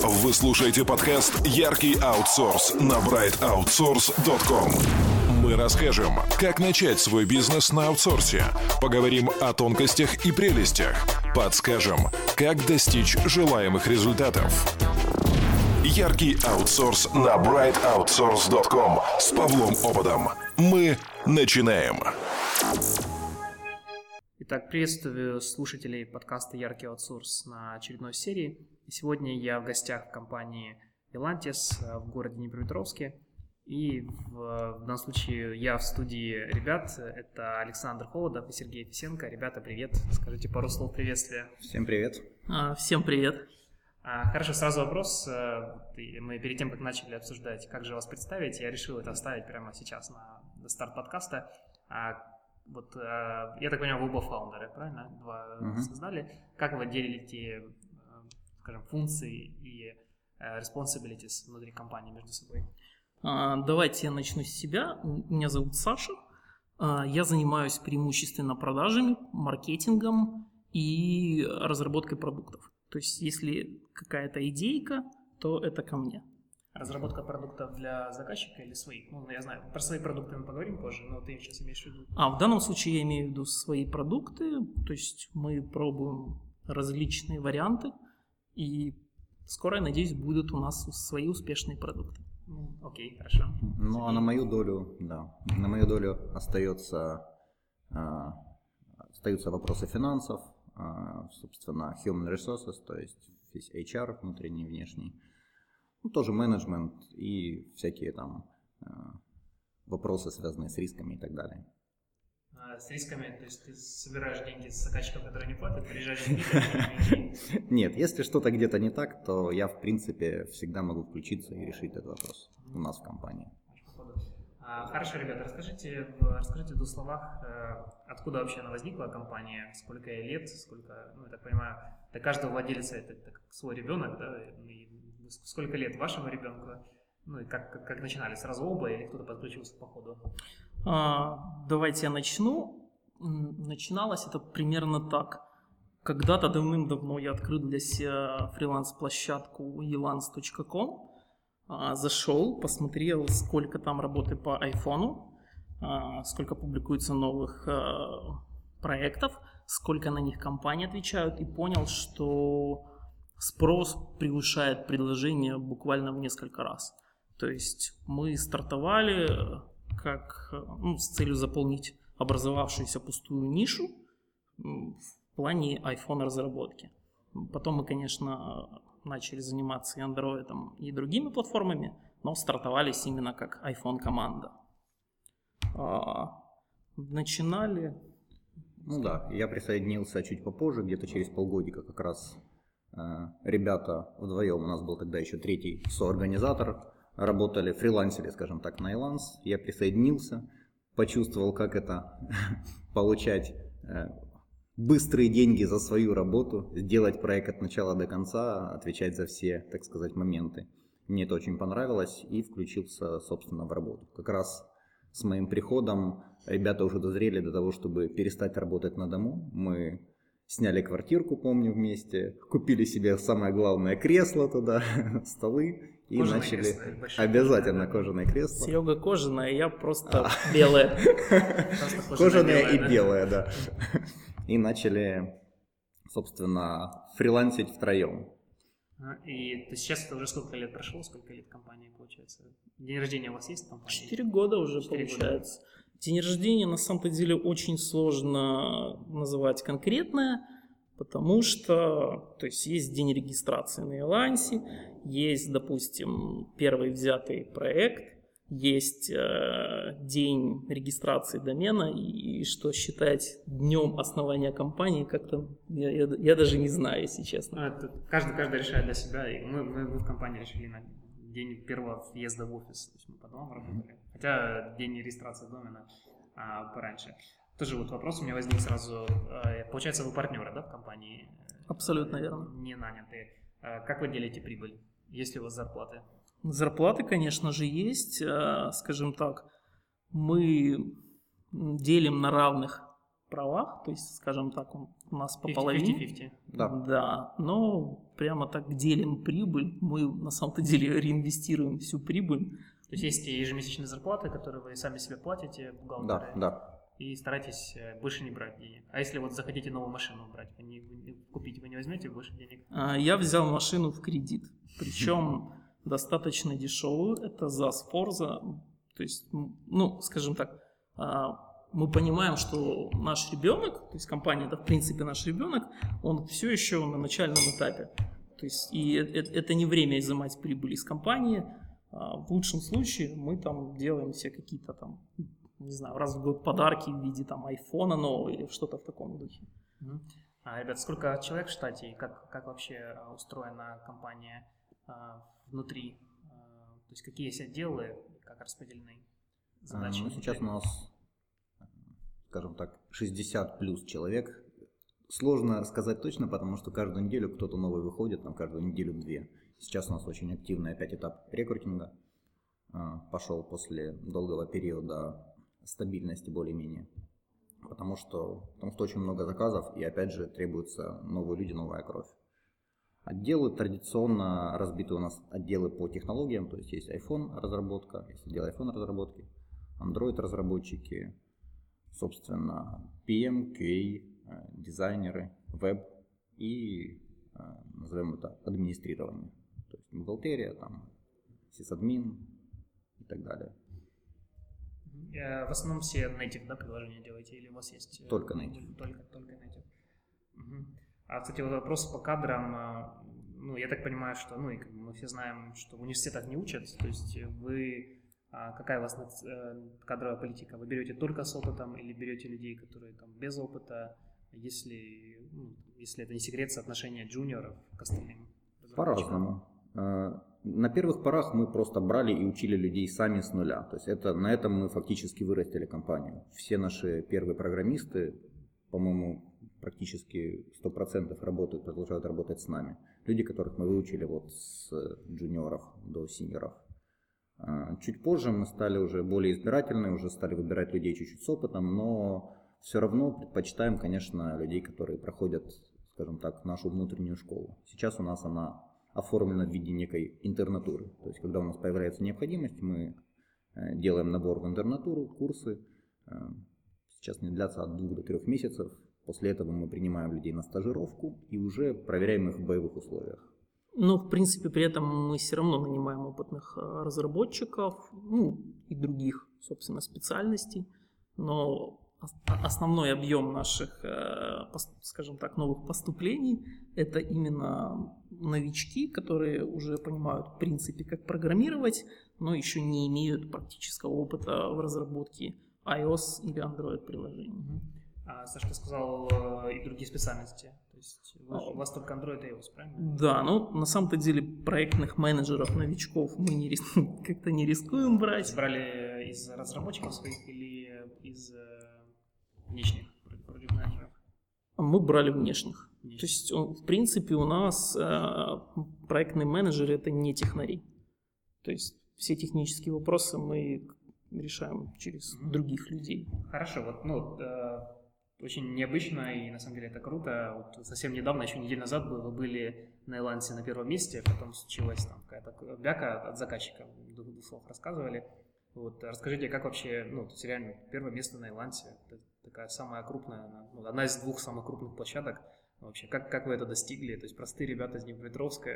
Вы слушаете подкаст «Яркий аутсорс» на brightoutsource.com. Мы расскажем, как начать свой бизнес на аутсорсе, поговорим о тонкостях и прелестях, подскажем, как достичь желаемых результатов. Яркий аутсорс на brightoutsource.com с Павлом Ободом. Мы начинаем. Итак, приветствую слушателей подкаста «Яркий аутсорс» на очередной серии. И сегодня я в гостях в компании Elantis в городе Днепропетровске. И в, в данном случае я в студии ребят. Это Александр Холодов и Сергей Фисенко. Ребята, привет. Скажите пару слов приветствия. Всем привет. А, всем привет. А, хорошо, сразу вопрос. Мы перед тем, как начали обсуждать, как же вас представить, я решил это оставить прямо сейчас на старт подкаста. А, вот, э, я так понимаю, вы оба фаундеры, правильно? Два uh-huh. создали. Как вы делите, э, скажем, функции и э, responsibilities внутри компании между собой? А, давайте я начну с себя. Меня зовут Саша. А, я занимаюсь преимущественно продажами, маркетингом и разработкой продуктов. То есть, если какая-то идейка, то это ко мне. Разработка продуктов для заказчика или своих? Ну, я знаю, про свои продукты мы поговорим позже, но ты сейчас имеешь в виду? А, в данном случае я имею в виду свои продукты, то есть мы пробуем различные варианты, и скоро, я надеюсь, будут у нас свои успешные продукты. Ну, окей, хорошо. Ну, а на мою долю, да, на мою долю остается, э, остаются вопросы финансов, э, собственно, human resources, то есть весь HR, внутренний внешний, ну, тоже менеджмент и всякие там э, вопросы, связанные с рисками и так далее. А с рисками, то есть ты собираешь деньги с заказчиков, которые не платят, приезжаешь Нет, если что-то где-то не так, то я, в принципе, всегда могу включиться и решить этот вопрос у нас в компании. А, хорошо, ребята, расскажите, расскажите в двух словах, э, откуда вообще она возникла, компания, сколько ей лет, сколько, ну, я так понимаю, для каждого владельца это, это свой ребенок, да, и сколько лет вашему ребенку? Ну и как, как, начинали? Сразу оба или кто-то подключился по ходу? А, давайте я начну. Начиналось это примерно так. Когда-то давным-давно я открыл для себя фриланс-площадку elance.com. А, зашел, посмотрел, сколько там работы по айфону, а, сколько публикуется новых а, проектов, сколько на них компании отвечают, и понял, что спрос превышает предложение буквально в несколько раз. То есть мы стартовали как ну, с целью заполнить образовавшуюся пустую нишу в плане iPhone разработки. Потом мы, конечно, начали заниматься и Android и другими платформами, но стартовались именно как iPhone команда. А, начинали. Ну да, я присоединился чуть попозже, где-то через полгодика как раз Э, ребята вдвоем, у нас был тогда еще третий соорганизатор, работали, фрилансили, скажем так, на Иланс. Я присоединился, почувствовал, как это получать э, быстрые деньги за свою работу, сделать проект от начала до конца, отвечать за все, так сказать, моменты. Мне это очень понравилось и включился, собственно, в работу. Как раз с моим приходом ребята уже дозрели до того, чтобы перестать работать на дому. Мы Сняли квартирку, помню, вместе. Купили себе самое главное кресло туда, столы. И кожаное начали кресло, обязательно да, кожаное кресло. Серега кожаное, я просто а. белое. Кожаное и белое, да. И начали, собственно, фрилансить втроем. А, и то сейчас это уже сколько лет прошло, сколько лет компании получается? День рождения у вас есть в компании? Четыре года уже получается. Года. День рождения на самом-то деле очень сложно называть конкретное, потому что то есть, есть день регистрации на Элансе, есть, допустим, первый взятый проект, есть э, день регистрации домена, и, и что считать днем основания компании, как-то я, я, я даже не знаю, если честно. А, каждый, каждый решает для себя, и мы, мы, мы в компании решили на день первого въезда в офис, то есть мы по домам работали. Хотя день регистрации домена а, пораньше. Тоже вот вопрос у меня возник сразу. А, получается, вы партнеры, да, в компании? Абсолютно верно. Не нанятые. А, как вы делите прибыль? Есть ли у вас зарплаты? Зарплаты, конечно же, есть. А, скажем так, мы делим на равных правах, то есть, скажем так, у нас по половине. 50-50. Да. Да, но прямо так делим прибыль. Мы на самом-то деле реинвестируем всю прибыль. То есть есть ежемесячные зарплаты, которые вы сами себе платите, Да, бухгалтеры, да. и старайтесь э, больше не брать денег. А если вот захотите новую машину брать, вы не, вы не- купить, вы не возьмете больше денег? А, Я взял машину в кредит, причем достаточно дешевую. Это ЗАЗ Форза. То есть, ну, скажем так, а, мы понимаем, что наш ребенок, то есть компания, это в принципе наш ребенок, он все еще на начальном этапе. То есть и это не время изымать прибыль из компании. А, В лучшем случае мы там делаем все какие-то там, не знаю, раз в год подарки в виде там айфона нового или что-то в таком духе. А, ребят, сколько человек в штате и как, как вообще э, устроена компания э, внутри? Э, То есть какие есть отделы, как распределены задачи? А, Ну, сейчас у нас, скажем так, 60 плюс человек. Сложно сказать точно, потому что каждую неделю кто-то новый выходит, там каждую неделю две. Сейчас у нас очень активный опять этап рекрутинга. А, Пошел после долгого периода стабильности более-менее. Потому что, потому что очень много заказов и опять же требуются новые люди, новая кровь. Отделы традиционно разбиты у нас отделы по технологиям, то есть есть iPhone разработка, есть отдел iPhone разработки, Android разработчики, собственно, PM, QA, дизайнеры, веб и, э, назовем это, администрирование. Бухгалтерия, там, сисадмин и так далее. Э, В основном все native да, приложения делаете или у вас есть? э, Только native. Только, только native. Мгм. А, кстати, вот вопрос по кадрам. э, Ну, я так понимаю, что, ну, и как бы мы все знаем, что в университетах не учат. То есть вы, а, какая у вас кадровая политика? Вы берете только с опытом или берете людей, которые там без опыта? Если, ну, если это не секрет, соотношение джуниоров к остальным? По-разному. Э, На первых порах мы просто брали и учили людей сами с нуля. То есть это, на этом мы фактически вырастили компанию. Все наши первые программисты, по-моему, практически 100% работают, продолжают работать с нами. Люди, которых мы выучили вот с джуниоров до синьоров. А, Чуть позже мы стали уже более избирательны, уже стали выбирать людей чуть-чуть с опытом, но все равно предпочитаем, конечно, людей, которые проходят, скажем так, нашу внутреннюю школу. Сейчас у нас она оформлена в виде некой интернатуры. То есть, когда у нас появляется необходимость, мы э, делаем набор в интернатуру, курсы. Э, Сейчас не длятся от двух до трех месяцев. После этого мы принимаем людей на стажировку и уже проверяем их в боевых условиях. Но, в принципе, при этом мы все равно нанимаем опытных э, разработчиков, ну, и других, собственно, специальностей. Но основной объем наших, э, скажем так, новых поступлений – это именно новички, которые уже понимают, в принципе, как программировать, но еще не имеют практического опыта в разработке iOS или Android приложений. А, Саша, ты сказал э, и другие специальности. То есть вы- у вас только Android и iOS, правильно? Да, ну на самом-то деле проектных менеджеров, новичков мы не как-то не рискуем брать. Брали из разработчиков своих или из внешних продукт менеджеров? Мы брали внешних. Внешних. То есть, он- в принципе, у нас э, проектные менеджеры это не технари. То есть все технические вопросы мы решаем через Мгм. других людей. Хорошо, вот, ну, э, очень необычно и на самом деле это круто. Вот совсем недавно, еще неделю назад вы были на Илансе на первом месте, потом случилась там какая-то бяка от заказчика, двух слов рассказывали. Вот, расскажите, как вообще, ну, то есть реально первое место на Илансе, это такая самая крупная, она, ну, одна из двух самых крупных площадок. Вообще, как, как вы это достигли? То есть простые ребята из Днепропетровска,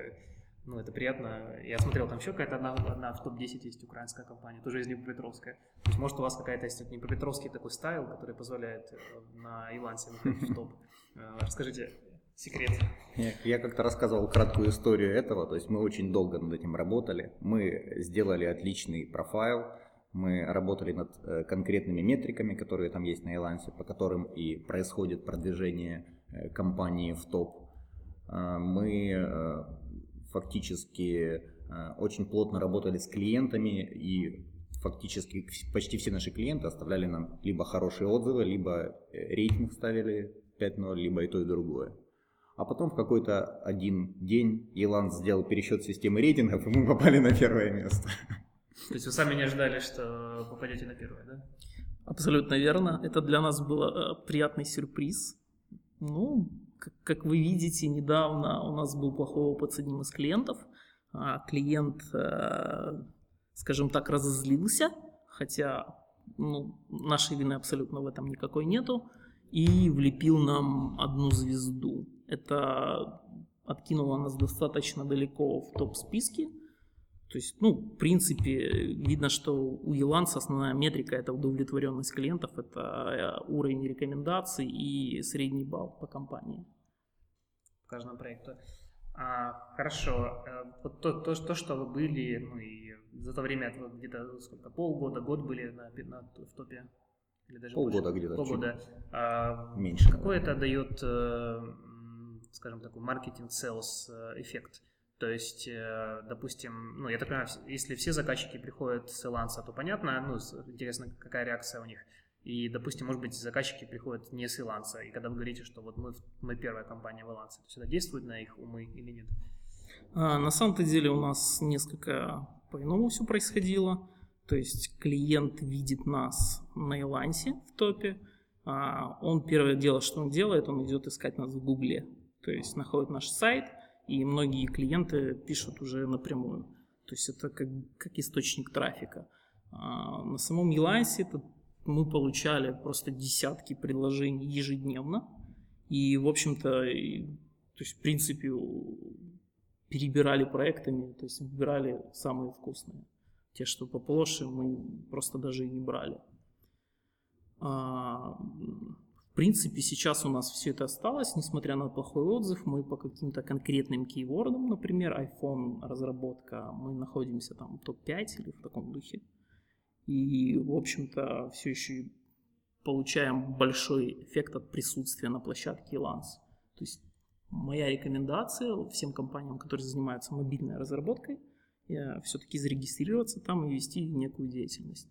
ну, это приятно. Я смотрел, там еще какая-то одна, одна в топ-10 есть украинская компания, тоже из Днепропетровска. То есть, может, у вас какая-то есть Днепропетровский такой стайл, который позволяет э, на Илансе в топ. Э, Расскажите секрет. Я, я как-то рассказывал краткую историю этого, то есть мы очень долго над этим работали. Мы сделали отличный профайл, мы работали над э, конкретными метриками, которые там есть на Элансе, по которым и происходит продвижение э, компании в топ. Э, мы фактически очень плотно работали с клиентами и фактически почти все наши клиенты оставляли нам либо хорошие отзывы, либо рейтинг ставили 5.0, либо и то, и другое. А потом в какой-то один день Елан сделал пересчет системы рейтингов, и мы попали на первое место. То есть вы сами не ожидали, что попадете на первое, да? Абсолютно верно. Это для нас был э, приятный сюрприз. Ну, как, как вы видите, недавно у нас был плохой опыт с одним из клиентов. А клиент, э, скажем так, разозлился, хотя ну, нашей вины абсолютно в этом никакой нету, и влепил нам одну звезду. Это откинуло нас достаточно далеко в топ-списке. То есть, ну, в принципе, видно, что у Еланса основная метрика – это удовлетворенность клиентов, это э, уровень рекомендаций и средний балл по компании. По каждому проекту. А, хорошо. Э, вот то, то, то, что вы были, ну и за то время, где-то сколько, полгода, год были на, на, в топе? Или даже полгода больше? где-то. Полгода. А, меньше. Какой это дает, э, скажем, такой маркетинг-селс эффект? То есть, допустим, ну, я так понимаю, если все заказчики приходят с Эланса, то понятно, ну, интересно, какая реакция у них. И, допустим, может быть, заказчики приходят не с Иланса, и когда вы говорите, что вот мы, мы первая компания в Илансе, то есть это действует на их умы или нет? А, на самом-то деле у нас несколько по-иному все происходило. То есть клиент видит нас на Илансе в топе, а он первое дело, что он делает, он идет искать нас в Гугле. То есть находит наш сайт, и многие клиенты пишут уже напрямую. То есть это как, как источник трафика. А на самом Елансе это мы получали просто десятки предложений ежедневно. И, в общем-то, то есть, в принципе, перебирали проектами, то есть выбирали самые вкусные. Те, что поплоше, мы просто даже и не брали. В принципе, сейчас у нас все это осталось, несмотря на плохой отзыв, мы по каким-то конкретным кейвордам, например, iPhone разработка, мы находимся там топ-5 или в таком духе. И, в общем-то, все еще получаем большой эффект от присутствия на площадке Elance. То есть моя рекомендация всем компаниям, которые занимаются мобильной разработкой, все-таки зарегистрироваться там и вести некую деятельность.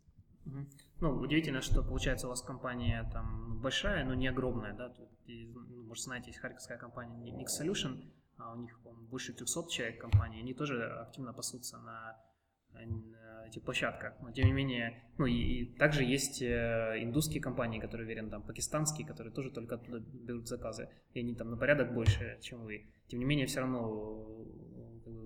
Ну, удивительно, что получается у вас компания там большая, но не огромная, да? И, ну, может, знаете, есть харьковская компания Mix Solution, а у них, больше 300 человек компании, они тоже активно пасутся на этих площадках. Но тем не менее, ну и, и также есть э, индусские компании, которые уверен, там пакистанские, которые тоже только оттуда берут заказы, и они там на порядок больше, чем вы. Тем не менее, все равно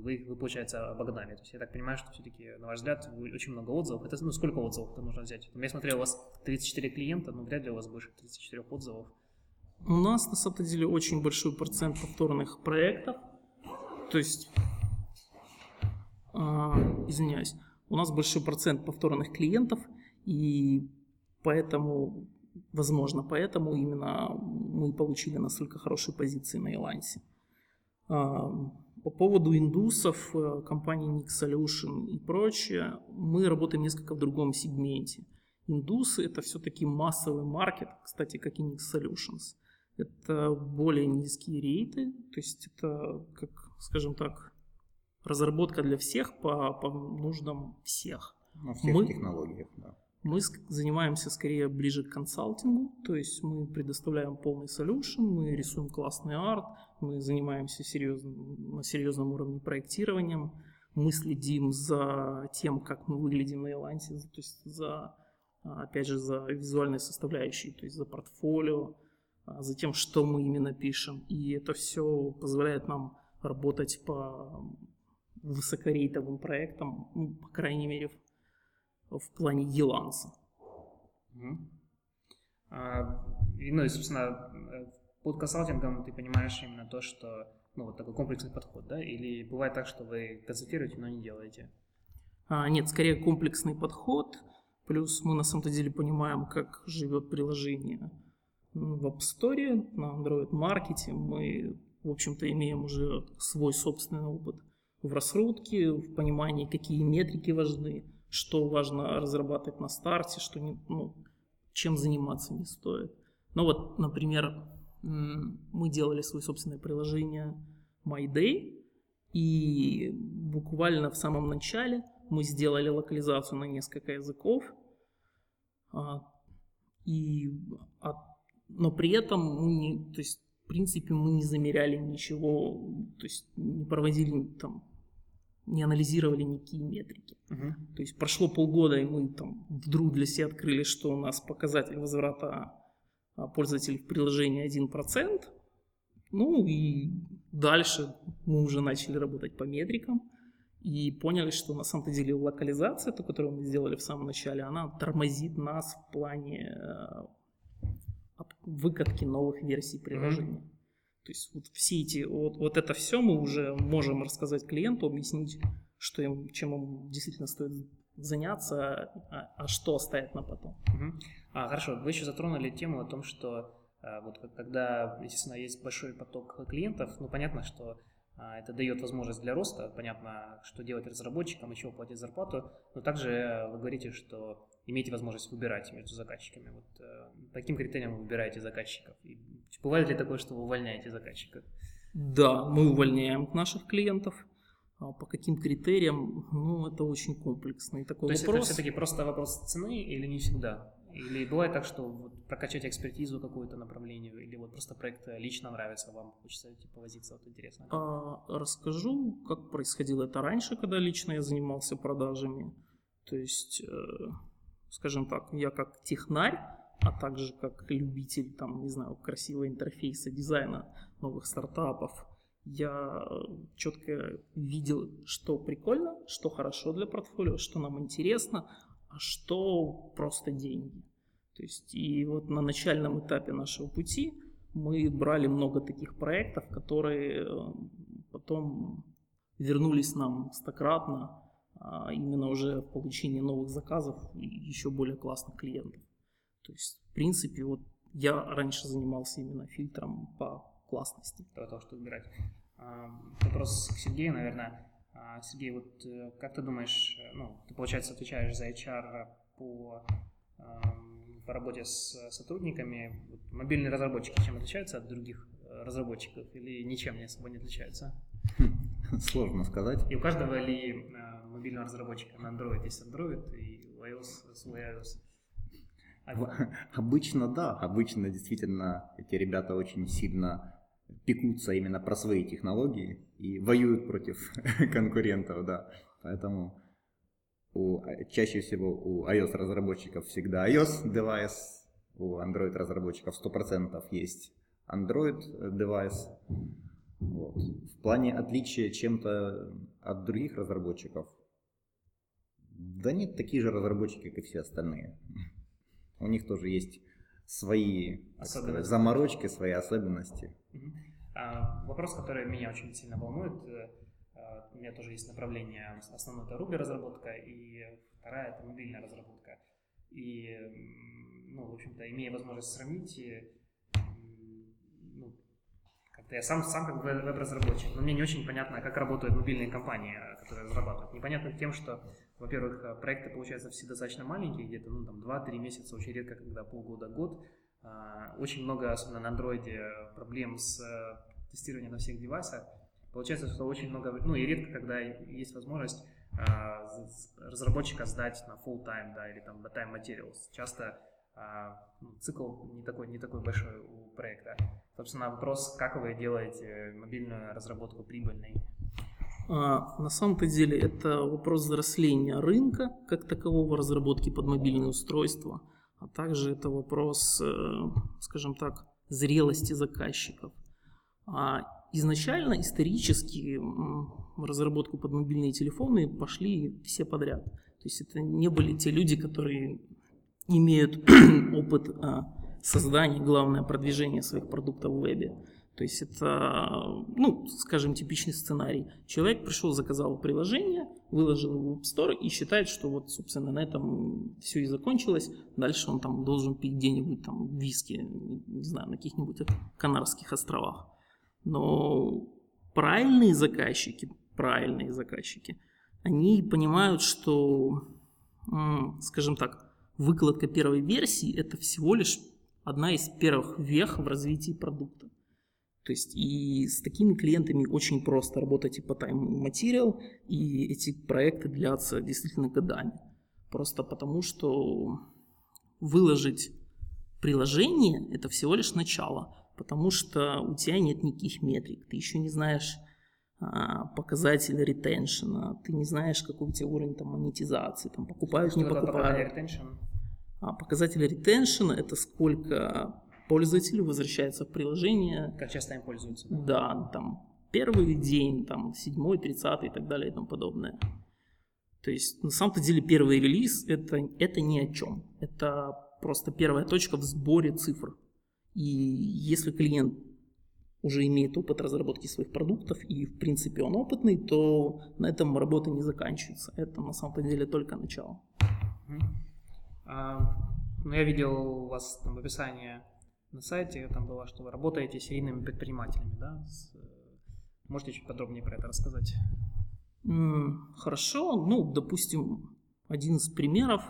вы, вы получается, обогнали. То есть я так понимаю, что все-таки, на ваш взгляд, очень много отзывов. Это, ну, сколько отзывов это нужно взять? Я смотрел, у вас 34 клиента, но вряд ли у вас больше 34 отзывов. У нас, на самом деле, очень большой процент повторных проектов. То есть а, извиняюсь, у нас большой процент повторных клиентов, и поэтому, возможно, поэтому именно мы получили настолько хорошие позиции на Елансе. А, по поводу индусов, э, компании Nix Solution и прочее, мы работаем несколько в другом сегменте. Индусы это все-таки массовый маркет, кстати, как и Nix Solutions. Это более низкие рейты, то есть это, как, скажем так, разработка для всех по, по нуждам всех. На всех мы, технологиях, да. Мы занимаемся скорее ближе к консалтингу, то есть мы предоставляем полный solution, мы рисуем классный арт, мы занимаемся серьезным, на серьезном уровне проектированием, мы следим за тем, как мы выглядим на Елансе, то есть за, опять же, за визуальной составляющей, то есть за портфолио, а, за тем, что мы именно пишем. И это все позволяет нам работать по высокорейтовым проектом, ну, по крайней мере, в, в плане еланса. Угу. А, и, ну и, собственно, под консалтингом ты понимаешь именно то, что, ну, вот такой комплексный подход, да? Или бывает так, что вы консультируете, но не делаете? А, нет, скорее комплексный подход, плюс мы на самом деле понимаем, как живет приложение в App Store, на Android Market, мы, в общем-то, имеем уже свой собственный опыт – в раскрутке, в понимании, какие метрики важны, что важно разрабатывать на старте, что не, ну, чем заниматься не стоит. Ну вот, например, мы делали свое собственное приложение MyDay, и буквально в самом начале мы сделали локализацию на несколько языков, а, и, а, но при этом мы не, то есть, в принципе, мы не замеряли ничего, то есть не проводили там не анализировали никакие метрики. Uh-huh. То есть прошло полгода, и мы там вдруг для себя открыли, что у нас показатель возврата пользователей в приложении 1%, Ну и дальше мы уже начали работать по метрикам и поняли, что на самом-то деле локализация, ту, которую мы сделали в самом начале, она тормозит нас в плане э, выкатки новых версий приложения. Mm-hmm. То есть вот все эти, вот, вот это все мы уже можем рассказать клиенту, объяснить, что им, чем ему действительно стоит заняться, а, а что оставить на потом. Угу. А, хорошо, вы еще затронули тему о том, что а, вот когда, естественно, есть большой поток клиентов, ну понятно, что а, это дает возможность для роста, понятно, что делать разработчикам, еще платить зарплату, но также вы говорите, что имеете возможность выбирать между заказчиками. Вот э, по каким критериям вы выбираете заказчиков? И бывает ли такое, что вы увольняете заказчика? Да, мы увольняем наших клиентов. А по каким критериям, ну, это очень комплексный такой То есть вопрос. это все-таки просто вопрос цены или не всегда? Или бывает так, что вот прокачать экспертизу какую-то направлению, или вот просто проект лично нравится вам, хочется типа возиться, вот интересно. А, расскажу, как происходило это раньше, когда лично я занимался продажами. То есть, э, скажем так, я как технарь, а также как любитель, там, не знаю, красивого интерфейса, дизайна новых стартапов, я четко видел, что прикольно, что хорошо для портфолио, что нам интересно, а что просто деньги. То есть и вот на начальном этапе нашего пути мы брали много таких проектов, которые э, потом вернулись нам стократно, а именно уже в получении новых заказов и еще более классных клиентов. То есть, в принципе, вот я раньше занимался именно фильтром по классности. Для того, чтобы выбирать. А, вопрос к Сергею, наверное. А, Сергей, вот э, как ты думаешь, э, ну, ты, получается, отвечаешь за HR по, по работе с сотрудниками. Вот мобильные разработчики чем отличаются от других э, разработчиков или ничем не особо не отличаются? Сложно сказать. И у каждого ли мобильного разработчика на Android есть Android и у iOS свой iOS? Обычно да, обычно действительно эти ребята очень сильно пекутся именно про свои технологии и воюют против конкурентов, да. Поэтому у, чаще всего у iOS разработчиков всегда iOS девайс, у Android разработчиков 100% есть Android девайс. Вот. В плане отличия чем-то от других разработчиков, да нет, такие же разработчики, как и все остальные. У них тоже есть свои сказать, заморочки, свои особенности. А, вопрос, который меня очень сильно волнует, э, а, у меня тоже есть направление, основное это Ruby разработка, и вторая это мобильная разработка. И, ну, в общем-то, имея возможность сравнить, ну, как-то я сам, сам как веб-разработчик, но мне не очень понятно, как работают мобильные компании, которые разрабатывают. Непонятно тем, что, во-первых, проекты, получаются все достаточно маленькие, где-то, ну, там, 2-3 месяца, очень редко, когда полгода-год, а, очень много, особенно на андроиде, проблем с э, тестированием на всех девайсах. Получается, что очень много, ну и редко, когда есть возможность а, разработчика сдать на full time, да, или там time materials. Часто а, ну, цикл не такой, не такой большой у проекта. Собственно, вопрос, как вы делаете мобильную разработку прибыльной? А, на самом-то деле это вопрос взросления рынка как такового разработки под мобильные устройства – а также это вопрос, э, скажем так, зрелости заказчиков. А изначально, исторически, разработку под мобильные телефоны пошли все подряд. То есть это не были те люди, которые имеют опыт а, создания, главное, продвижения своих продуктов в вебе. То есть это, ну, скажем, типичный сценарий. Человек пришел, заказал приложение, выложил его в App Store и считает, что вот, собственно, на этом все и закончилось. Дальше он там должен пить где-нибудь там виски, не знаю, на каких-нибудь Канарских островах. Но правильные заказчики, правильные заказчики, они понимают, что, скажем так, выкладка первой версии – это всего лишь одна из первых вех в развитии продукта. То есть и с такими клиентами очень просто работать и по material, и эти проекты длятся действительно годами. Просто потому, что выложить приложение – это всего лишь начало, потому что у тебя нет никаких метрик, ты еще не знаешь а, показатель ретеншена, ты не знаешь, какой у тебя уровень там, монетизации, там покупают, что не покупают. А, показатель ретеншена – это сколько пользователь возвращается в приложение. Как часто им пользуются? Да, да там первый день, там седьмой, тридцатый и так далее и тому подобное. То есть на самом-то деле первый релиз это, это ни о чем. Это просто первая точка в сборе цифр. И если клиент уже имеет опыт разработки своих продуктов и в принципе он опытный, то на этом работа не заканчивается. Это на самом деле только начало. А, ну, я видел у вас там в описании на сайте, там было, что вы работаете серийными предпринимателями, да? С, э, можете чуть подробнее про это рассказать? Хорошо, ну, допустим, один из примеров,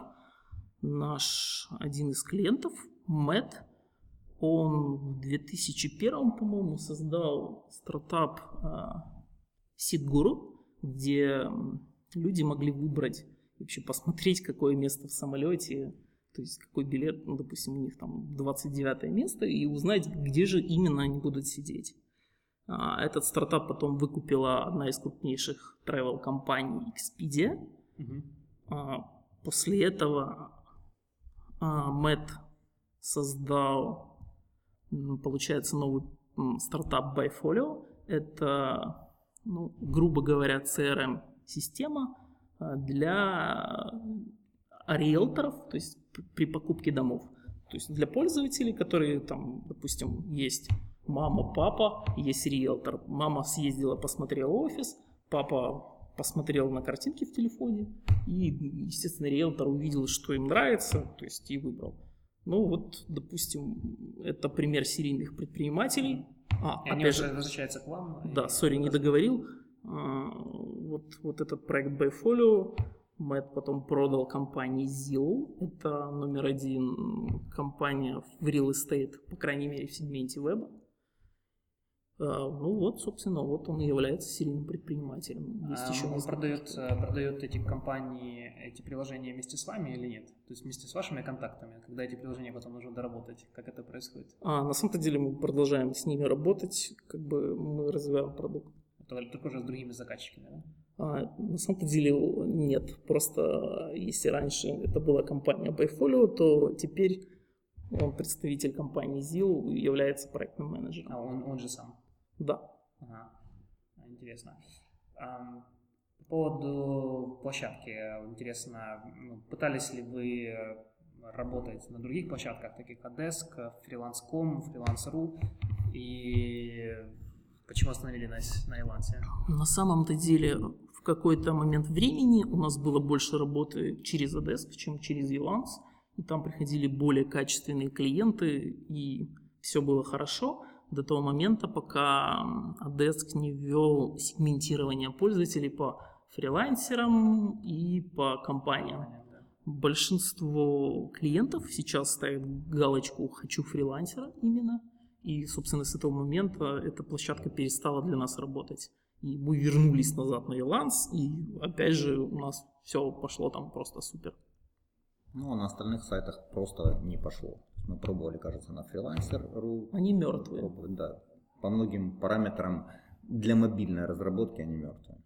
наш один из клиентов, Мэтт, он в 2001, по-моему, создал стартап Сидгуру, где люди могли выбрать, вообще посмотреть, какое место в самолете, то есть какой билет, ну, допустим, у них там 29 место, и узнать, где же именно они будут сидеть. А, этот стартап потом выкупила одна из крупнейших travel компаний Expedia. Угу. После этого а, Мэтт создал, получается, новый стартап Byfolio. Это, ну, грубо говоря, CRM-система для риэлторов, то есть при покупке домов. То есть для пользователей, которые там, допустим, есть мама, папа, есть риэлтор. Мама съездила, посмотрела офис, папа посмотрел на картинки в телефоне, и, естественно, риэлтор увидел, что им нравится, то есть и выбрал. Ну вот, допустим, это пример серийных предпринимателей. А, и опять они же, возвращаются к вам. Да, сори, не договорил. А, вот, вот этот проект Byfolio Мэтт потом продал компании Zillow. Это номер один компания в real estate, по крайней мере, в сегменте веба. А, ну вот, собственно, вот он и является серийным предпринимателем. Есть а еще он продает, э, продает эти компании, эти приложения вместе с вами или нет? То есть вместе с вашими контактами, когда эти приложения потом нужно доработать, как это происходит? А, на самом-то деле мы продолжаем с ними работать, как бы мы развиваем продукт. Это только уже с другими заказчиками, да? А, на самом деле нет. Просто если раньше это была компания Byfolio, то теперь он представитель компании ZIL является проектным менеджером. А он, он же сам? Да. Ага. Интересно. По поводу площадки, интересно, ну, пытались ли вы работать на других площадках, таких как Desk, Freelance.com, Freelance.ru, и почему остановились на Илансе? На самом-то деле какой-то момент времени у нас было больше работы через Adesk, чем через Elance, и там приходили более качественные клиенты, и все было хорошо до того момента, пока Adesk не ввел сегментирование пользователей по фрилансерам и по компаниям. Большинство клиентов сейчас ставят галочку «хочу фрилансера» именно, и, собственно, с этого момента эта площадка перестала для нас работать. И мы вернулись назад на Elance, и опять же у нас все пошло там просто супер. Ну, а на остальных сайтах просто не пошло. Мы пробовали, кажется, на фрилансер.ру. Они мертвые. Пробовали, да. По многим параметрам для мобильной разработки они мертвые.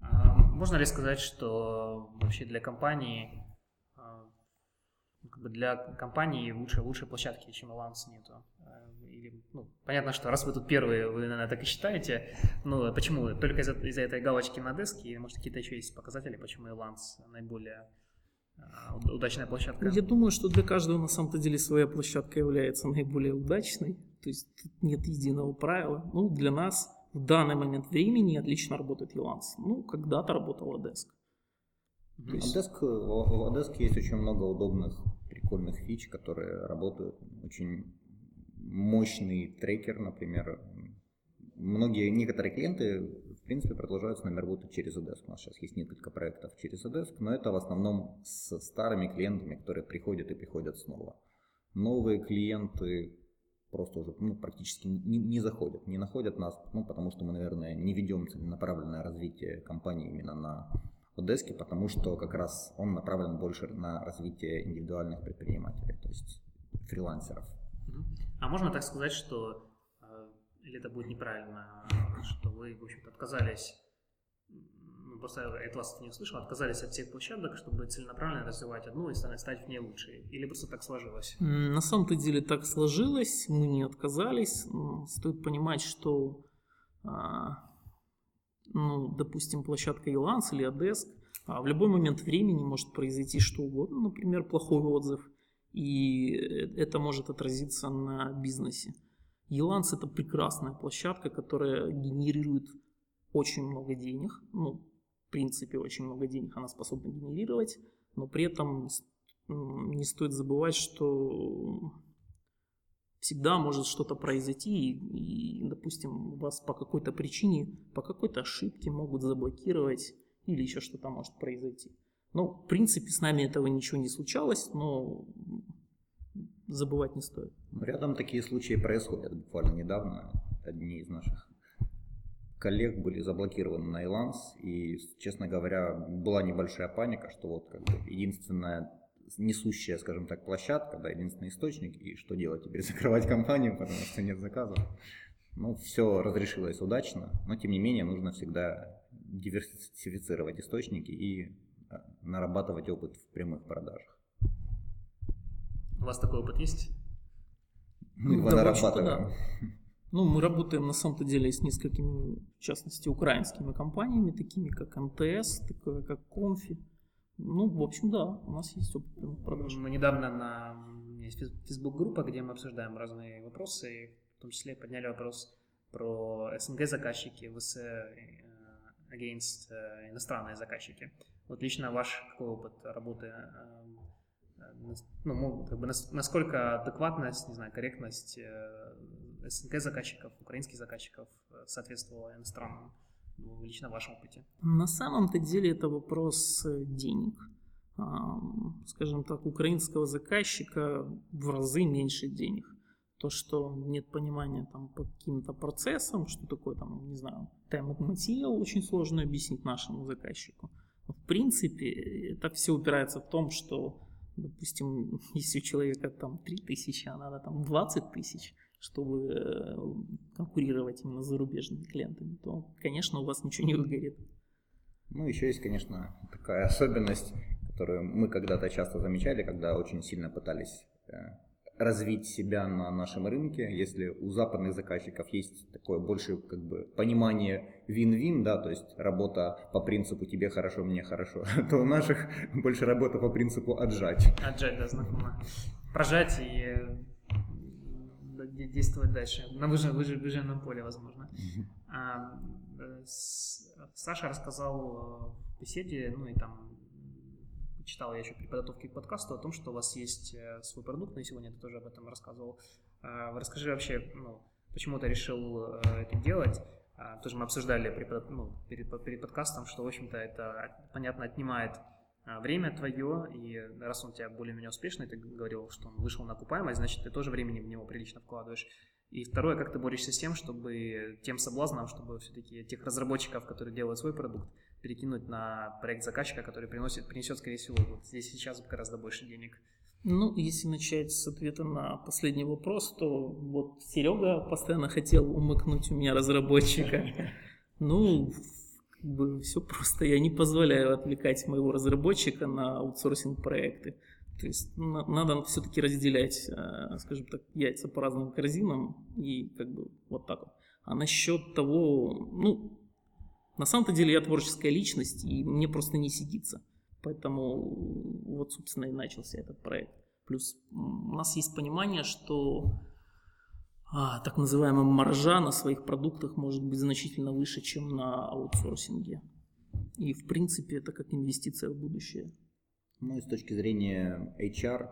А, можно ли сказать, что вообще для компании а, как бы для компании лучше, лучше площадки, чем Elance нету? А, или, ну, понятно, что раз вы тут первые, вы, наверное, так и считаете. Ну, почему? Только из-за, из этой галочки на деске? Может, какие-то еще есть показатели, почему Elance наиболее а, удачная площадка? Я думаю, что для каждого на самом-то деле своя площадка является наиболее удачной. То есть тут нет единого правила. Ну, для нас в данный момент времени отлично работает Elance. Ну, когда-то работал. То есть... Adesk, в Adesk есть очень много удобных, прикольных фич, которые работают. Очень мощный трекер, например. Многие, некоторые клиенты в принципе, продолжают с нами работать через Odesk. У нас сейчас есть несколько проектов через Odesk, но это в основном с старыми клиентами, которые приходят и приходят снова. Новые клиенты просто уже ну, практически не, не заходят, не находят нас, ну, потому что мы, наверное, не ведем целенаправленное развитие компании именно на Odesk, потому что как раз он направлен больше на развитие индивидуальных предпринимателей, то есть фрилансеров. А можно так сказать, что или это будет неправильно, что вы, в общем-то, отказались, ну, просто от вас не услышал, отказались от всех площадок, чтобы целенаправленно развивать одну и стать в ней лучше? Или просто так сложилось? На самом-то деле так сложилось, мы не отказались. Стоит понимать, что, а, ну, допустим, площадка Elance или Adesk, а в любой момент времени может произойти что угодно, например, плохой отзыв, и это может отразиться на бизнесе. Еланс это прекрасная площадка, которая генерирует очень много денег, ну, в принципе, очень много денег она способна генерировать, но при этом не стоит забывать, что всегда может что-то произойти, и, и, допустим, вас по какой-то причине, по какой-то ошибке могут заблокировать, или еще что-то может произойти. Ну, в принципе, с нами этого ничего не случалось, но забывать не стоит. Рядом такие случаи происходят. Буквально недавно одни из наших коллег были заблокированы на Иланс, и, честно говоря, была небольшая паника, что вот как бы единственная несущая, скажем так, площадка, да, единственный источник, и что делать теперь, закрывать компанию, потому что нет заказов. Ну, все разрешилось удачно, но тем не менее нужно всегда диверсифицировать источники и нарабатывать опыт в прямых продажах. У вас такой опыт есть? Мы его нарабатываем. Да. Ну, мы работаем на самом-то деле с несколькими, в частности, украинскими компаниями, такими как МТС, такое как Конфи. Ну, в общем, да, у нас есть опыт прямых продаж. Мы недавно на есть Facebook-группа, где мы обсуждаем разные вопросы, в том числе подняли вопрос про СНГ заказчики, ВС against э, иностранные заказчики. Вот лично ваш какой опыт работы, эм, э, ну, как бы насколько адекватность, не знаю, корректность э, СНГ заказчиков, украинских заказчиков соответствовала иностранным, ну, лично в вашем опыте? На самом-то деле это вопрос денег. Скажем так, украинского заказчика в разы меньше денег то, что нет понимания там по каким-то процессам, что такое там, не знаю, time material, очень сложно объяснить нашему заказчику. В принципе, это все упирается в том, что, допустим, если у человека там 3 тысячи, а надо там 20 тысяч, чтобы э, конкурировать именно с зарубежными клиентами, то, конечно, у вас ничего не выгорит. Ну, еще есть, конечно, такая особенность, которую мы когда-то часто замечали, когда очень сильно пытались э, развить себя на нашем рынке, если у западных заказчиков есть такое больше как бы понимание вин-вин, да, то есть работа по принципу тебе хорошо, мне хорошо, то у наших больше работа по принципу отжать. Отжать, да, знакомо. Прожать и действовать дальше на выжженном, выжженном поле, возможно. А, э, Саша рассказал в беседе, ну и там читал я еще при подготовке к подкасту о том, что у вас есть э, свой продукт, но и сегодня ты тоже об этом рассказывал. А, расскажи вообще, ну, почему ты решил э, это делать? А, тоже мы обсуждали при, ну, перед, перед подкастом, что, в общем-то, это, понятно, отнимает а, время твое, и раз он у тебя более-менее успешный, ты говорил, что он вышел на окупаемость, значит, ты тоже времени в него прилично вкладываешь. И второе, как ты борешься с тем, чтобы тем соблазном, чтобы все-таки тех разработчиков, которые делают свой продукт, перекинуть на проект заказчика, который приносит, принесет, скорее всего, вот здесь сейчас гораздо больше денег. Ну, если начать с ответа на последний вопрос, то вот Серега постоянно хотел умыкнуть у меня разработчика. Ну, как бы все просто. Я не позволяю отвлекать моего разработчика на аутсорсинг проекты. То есть надо все-таки разделять, э, скажем так, яйца по разным корзинам и как бы вот так вот. А насчет того, ну, на самом-то деле я творческая личность, и мне просто не сидится. Поэтому вот, собственно, и начался этот проект. Плюс у нас есть понимание, что а, так называемая маржа на своих продуктах может быть значительно выше, чем на аутсорсинге. И, в принципе, это как инвестиция в будущее. Ну и с точки зрения HR,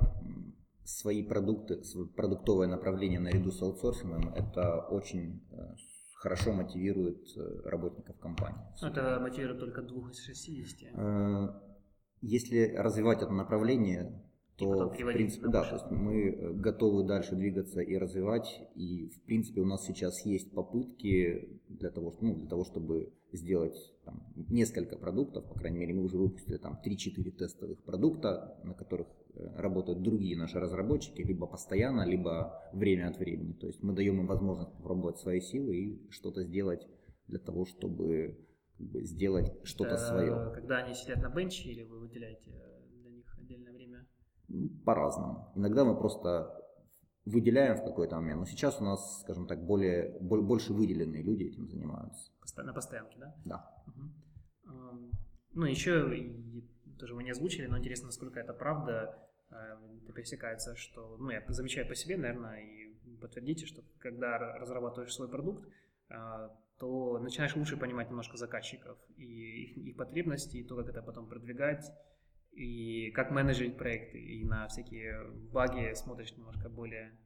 свои продукты, продуктовое направление наряду с аутсорсингом, это очень э, хорошо мотивирует э, работников компании. Это мотивирует только двух из 60? Э, если развивать это направление, то в принципе, да, то есть мы э, готовы дальше двигаться и развивать, и в принципе у нас сейчас есть попытки для того, ну, для того чтобы сделать там, несколько продуктов, по крайней мере мы уже выпустили там 3-4 тестовых продукта, на которых э, работают другие наши разработчики, либо постоянно, либо время от времени. То есть мы даем им возможность попробовать свои силы и что-то сделать для того, чтобы сделать что-то Э, свое. Когда они сидят на бенче или вы выделяете для них отдельное время? По-разному. Иногда мы просто выделяем в какой-то момент, но сейчас у нас, скажем так, более, боль- больше выделенные люди этим занимаются. На постоянке, да? Да. Эм, Ну, еще, тоже вы не озвучили, но интересно, насколько это правда, э, это пересекается, что, ну, я замечаю по себе, наверное, и подтвердите, что когда разрабатываешь свой продукт, э, то начинаешь лучше понимать немножко заказчиков и их, их потребности, и то, как это потом продвигать, и как менеджерить проекты, и на всякие баги смотришь немножко более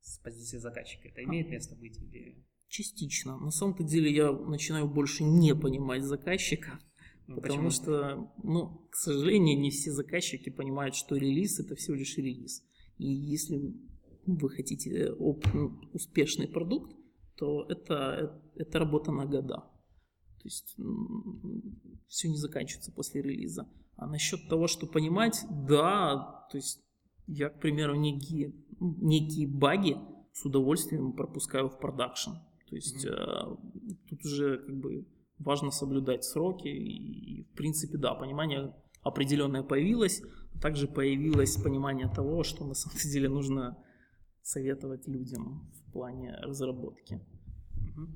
с позиции заказчика. Это имеет место быть или... Частично. На самом-то деле я начинаю больше не понимать заказчика, ну, потому почему? что, ну, к сожалению, не все заказчики понимают, что релиз это всего лишь релиз. И если вы хотите ну, успешный продукт, то это, это работа на года. То есть все не заканчивается после релиза. А насчет того, что понимать, да, то есть я, к примеру, некие, некие баги с удовольствием пропускаю в продакшн. То есть Мгм. э, тут уже как бы важно соблюдать сроки и, в принципе, да, понимание определенное появилось, а также появилось понимание того, что на самом деле нужно советовать людям в плане разработки. Мгм.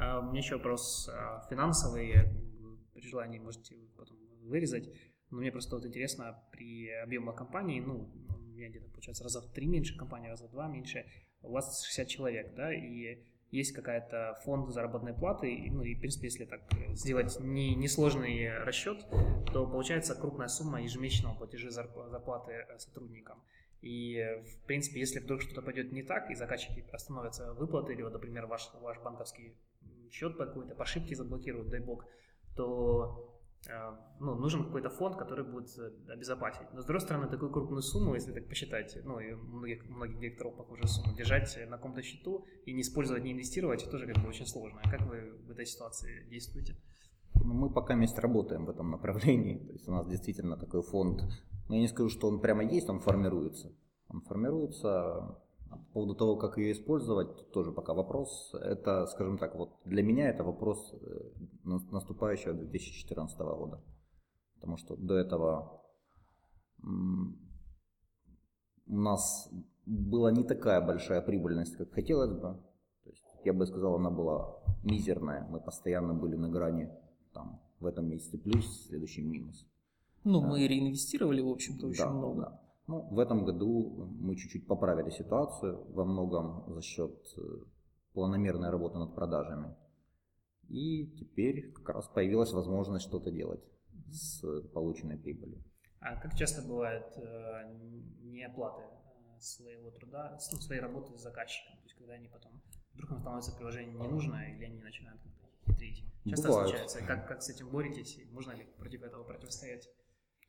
А, У меня еще вопрос а, финансовый. Я, При желании можете потом вырезать. Но мне просто вот интересно, при объемах компании, ну, у меня где-то получается раза в три меньше компании, раза в два меньше, у вас 60 человек, да, и есть какая-то фонд заработной платы, ну и, в принципе, если так сделать не, несложный расчет, то получается крупная сумма ежемесячного платежа зарп- зарплаты э, сотрудникам. И, в принципе, если вдруг что-то пойдет не так, и заказчики остановятся выплаты, или вот, например, ваш, ваш банковский счет какой-то по ошибке заблокируют, дай бог, то ну, нужен какой-то фонд, который будет э, обезопасить. Но с другой стороны, такую крупную сумму, если так посчитать, ну и многих, многих директоров похожую сумму, держать на каком-то счету и не использовать, не инвестировать, тоже как бы очень сложно. Как вы в этой ситуации действуете? Ну, Мы пока вместе работаем в этом направлении. То есть у нас действительно такой фонд. Но я не скажу, что он прямо есть, он формируется. Он формируется. По поводу того, как ее использовать, тут тоже пока вопрос. Это, скажем так, вот для меня это вопрос э, на- наступающего 2014 года. Потому что до этого у нас была не такая большая прибыльность, как хотелось бы. То есть, я бы сказал, она была мизерная. Мы постоянно были на грани там, в этом месяце плюс, в следующем минус. Ну, Да. мы реинвестировали, в общем-то, очень Да, много. да. Ну, в этом году мы чуть-чуть поправили ситуацию во многом за счет э, планомерной работы над продажами. И теперь как раз появилась возможность что-то делать с полученной прибылью. А как часто бывает э, неоплаты э, своего труда, ну, своей работы с заказчиком? То есть, когда они потом, вдруг им становится приложение не нужно, или они начинают как-то хитрить? Часто Бывает. случается. Как, как с этим боретесь? Можно ли против этого противостоять?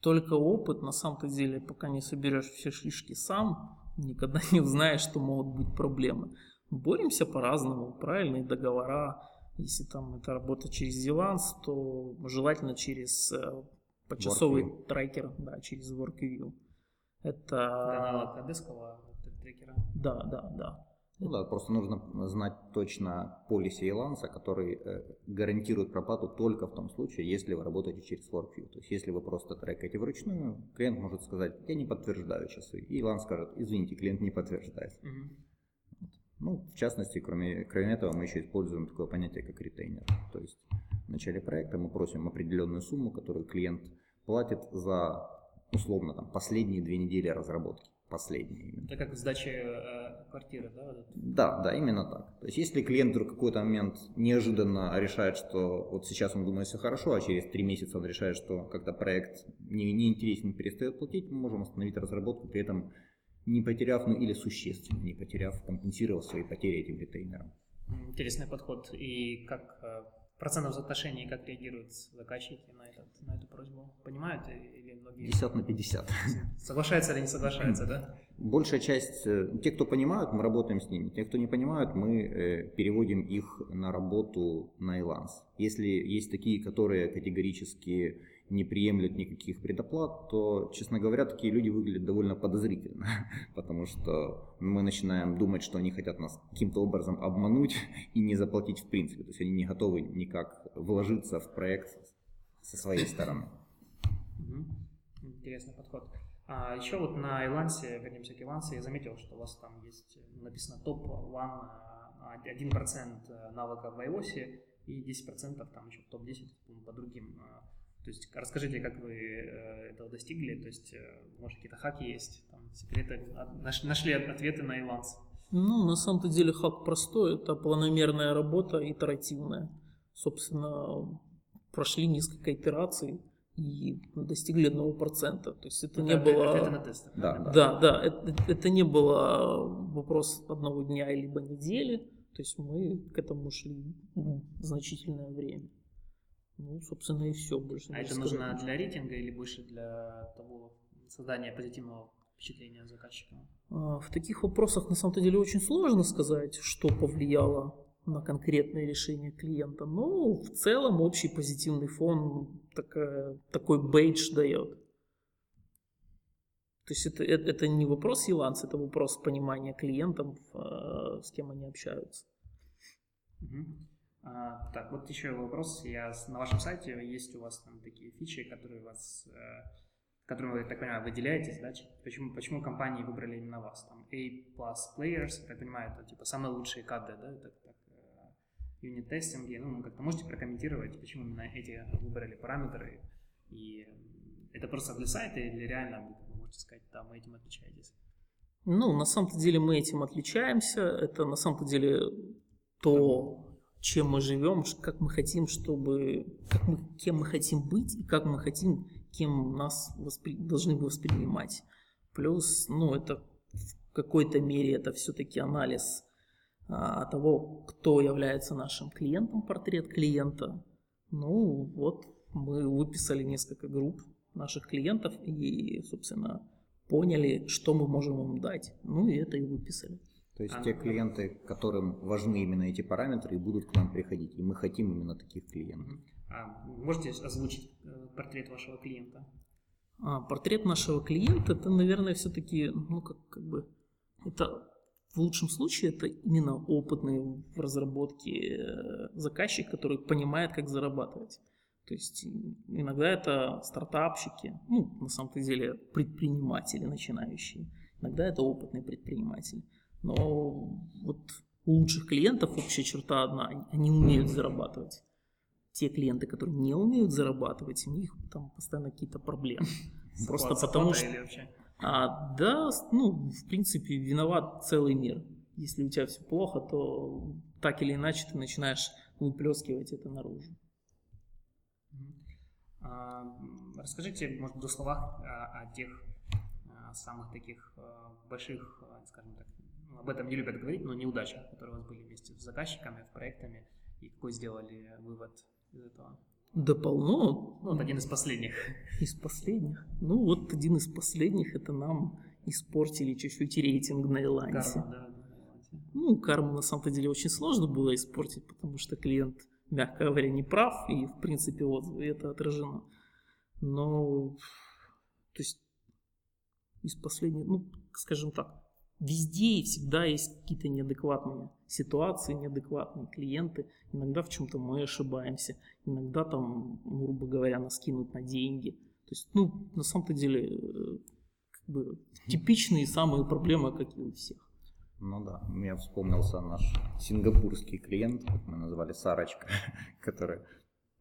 Только опыт, на самом-то деле, пока не соберешь все шишки сам, никогда не узнаешь, что могут быть проблемы. Боремся по-разному, правильные договора. Если там это работа через Зеланс, то желательно через э, почасовый WorkView. трекер, да, через WorkView. Это одесского трекера. Да, да, да. Ну да, просто нужно знать точно полиси Еланса, который э, гарантирует проплату только в том случае, если вы работаете через WorkView. То есть, если вы просто трекаете вручную, клиент может сказать, я не подтверждаю часы. И Елан скажет, извините, клиент не подтверждает. Мгм. Ну, в частности, кроме, кроме этого, мы еще используем такое понятие, как ретейнер. То есть в начале проекта мы просим определенную сумму, которую клиент платит за, условно, там, последние две недели разработки. Последние именно. Это как сдача э, квартиры, да? вот? Да, да, именно так. То есть, если клиент вдруг в какой-то момент неожиданно решает, что вот сейчас он думает все хорошо, а через три месяца он решает, что как-то проект не, не интересен, перестает платить, мы можем остановить разработку, при этом не потеряв, ну или существенно не потеряв, компенсировав свои потери этим ретейнером. Интересный подход. И как в процентном соотношении, как реагируют заказчики на, этот, на эту просьбу? Понимают или многие 50 на 50. соглашаются или не соглашаются, да? Большая часть, э, те, кто понимают, мы работаем с ними. Те, кто не понимают, мы э, переводим их на работу на Иланс. Если есть такие, которые категорически не приемлют никаких предоплат, то, честно говоря, такие люди выглядят довольно подозрительно, потому что мы начинаем думать, что они хотят нас каким-то образом обмануть и не заплатить в принципе. То есть они не готовы никак вложиться в проект со своей стороны. Интересный подход. А еще вот на Илансе, вернемся к Илансе, я заметил, что у вас там есть написано топ-1, 1% навыков в iOS и 10% там еще топ-10 по другим. А, то есть расскажите, как вы э, этого достигли, то есть э, может какие-то хаки есть, там, секреты, нашли ответы на Иланс? Ну, на самом-то деле хак простой, это планомерная работа, итеративная. Собственно, прошли несколько итераций, и достигли одного процента. То есть это, это не было... Это на тестах. Да, да, да, да это, это не было вопрос одного дня либо недели. То есть мы к этому шли значительное время. Ну, собственно, и все больше. А это сказать. нужно для рейтинга или больше для того создания позитивного впечатления заказчика? А, в таких вопросах на самом деле очень сложно сказать, что повлияло на конкретное решение клиента. Но в целом общий позитивный фон такая, такой бейдж дает. То есть это, это, это не вопрос Еланс, это вопрос понимания клиентов, э, с кем они общаются. Угу. А, так, вот еще вопрос. Я на вашем сайте есть у вас там такие фичи, которые вас, э, которым вы, так понимаю, выделяетесь, да? Почему, почему компании выбрали именно вас? Там A plus players, я так понимаю, это типа самые лучшие КД, да? Это так юнит-тестинге. Ну, как-то можете прокомментировать, почему именно эти выбрали параметры? И это просто для сайта или реально, вы можете сказать, да, мы этим отличаетесь? Ну, на самом деле мы этим отличаемся. Это на самом деле то, чем мы живем, как мы хотим, чтобы, как мы, кем мы хотим быть и как мы хотим, кем нас воспри, должны воспринимать. Плюс, ну, это в какой-то мере это все-таки анализ а, того, кто является нашим клиентом, портрет клиента. Ну вот мы выписали несколько групп наших клиентов и, собственно, поняли, что мы можем им дать. Ну и это и выписали. То есть а, те клиенты, которым важны именно эти параметры, и будут к нам приходить. И мы хотим именно таких клиентов. А можете озвучить э, портрет вашего клиента? А, портрет нашего клиента, это, наверное, все-таки, ну, как, как бы, это в лучшем случае это именно опытный в разработке э, заказчик, который понимает, как зарабатывать. То есть иногда это стартапщики, ну, на самом деле предприниматели начинающие, иногда это опытные предприниматели. Но вот у лучших клиентов общая черта одна, они умеют зарабатывать. Те клиенты, которые не умеют зарабатывать, у них там постоянно какие-то проблемы. Просто потому что... А, да, ну, в принципе, виноват целый мир. Если у тебя все плохо, то так или иначе ты начинаешь выплескивать это наружу. А, расскажите, может, в двух словах о, о тех о самых таких больших, скажем так, об этом не любят говорить, но неудачах, которые у вас были вместе с заказчиками, с проектами, и какой сделали вывод из этого? Да полно. Ну, вот один из последних. Из последних. Ну, вот один из последних, это нам испортили чуть-чуть рейтинг на Элансе. Карма, да. Ну, карму на самом-то деле очень сложно было испортить, потому что клиент, мягко говоря, не прав, и, в принципе, вот это отражено. Но, то есть, из последних, ну, скажем так, Везде и всегда есть какие-то неадекватные ситуации, неадекватные клиенты. Иногда в чем-то мы ошибаемся, иногда там, грубо говоря, нас кинут на деньги. То есть, ну, на самом-то деле, э, как бы типичные самые проблемы, как и у всех. Ну да, мне вспомнился наш сингапурский клиент, как мы назвали Сарочка, которая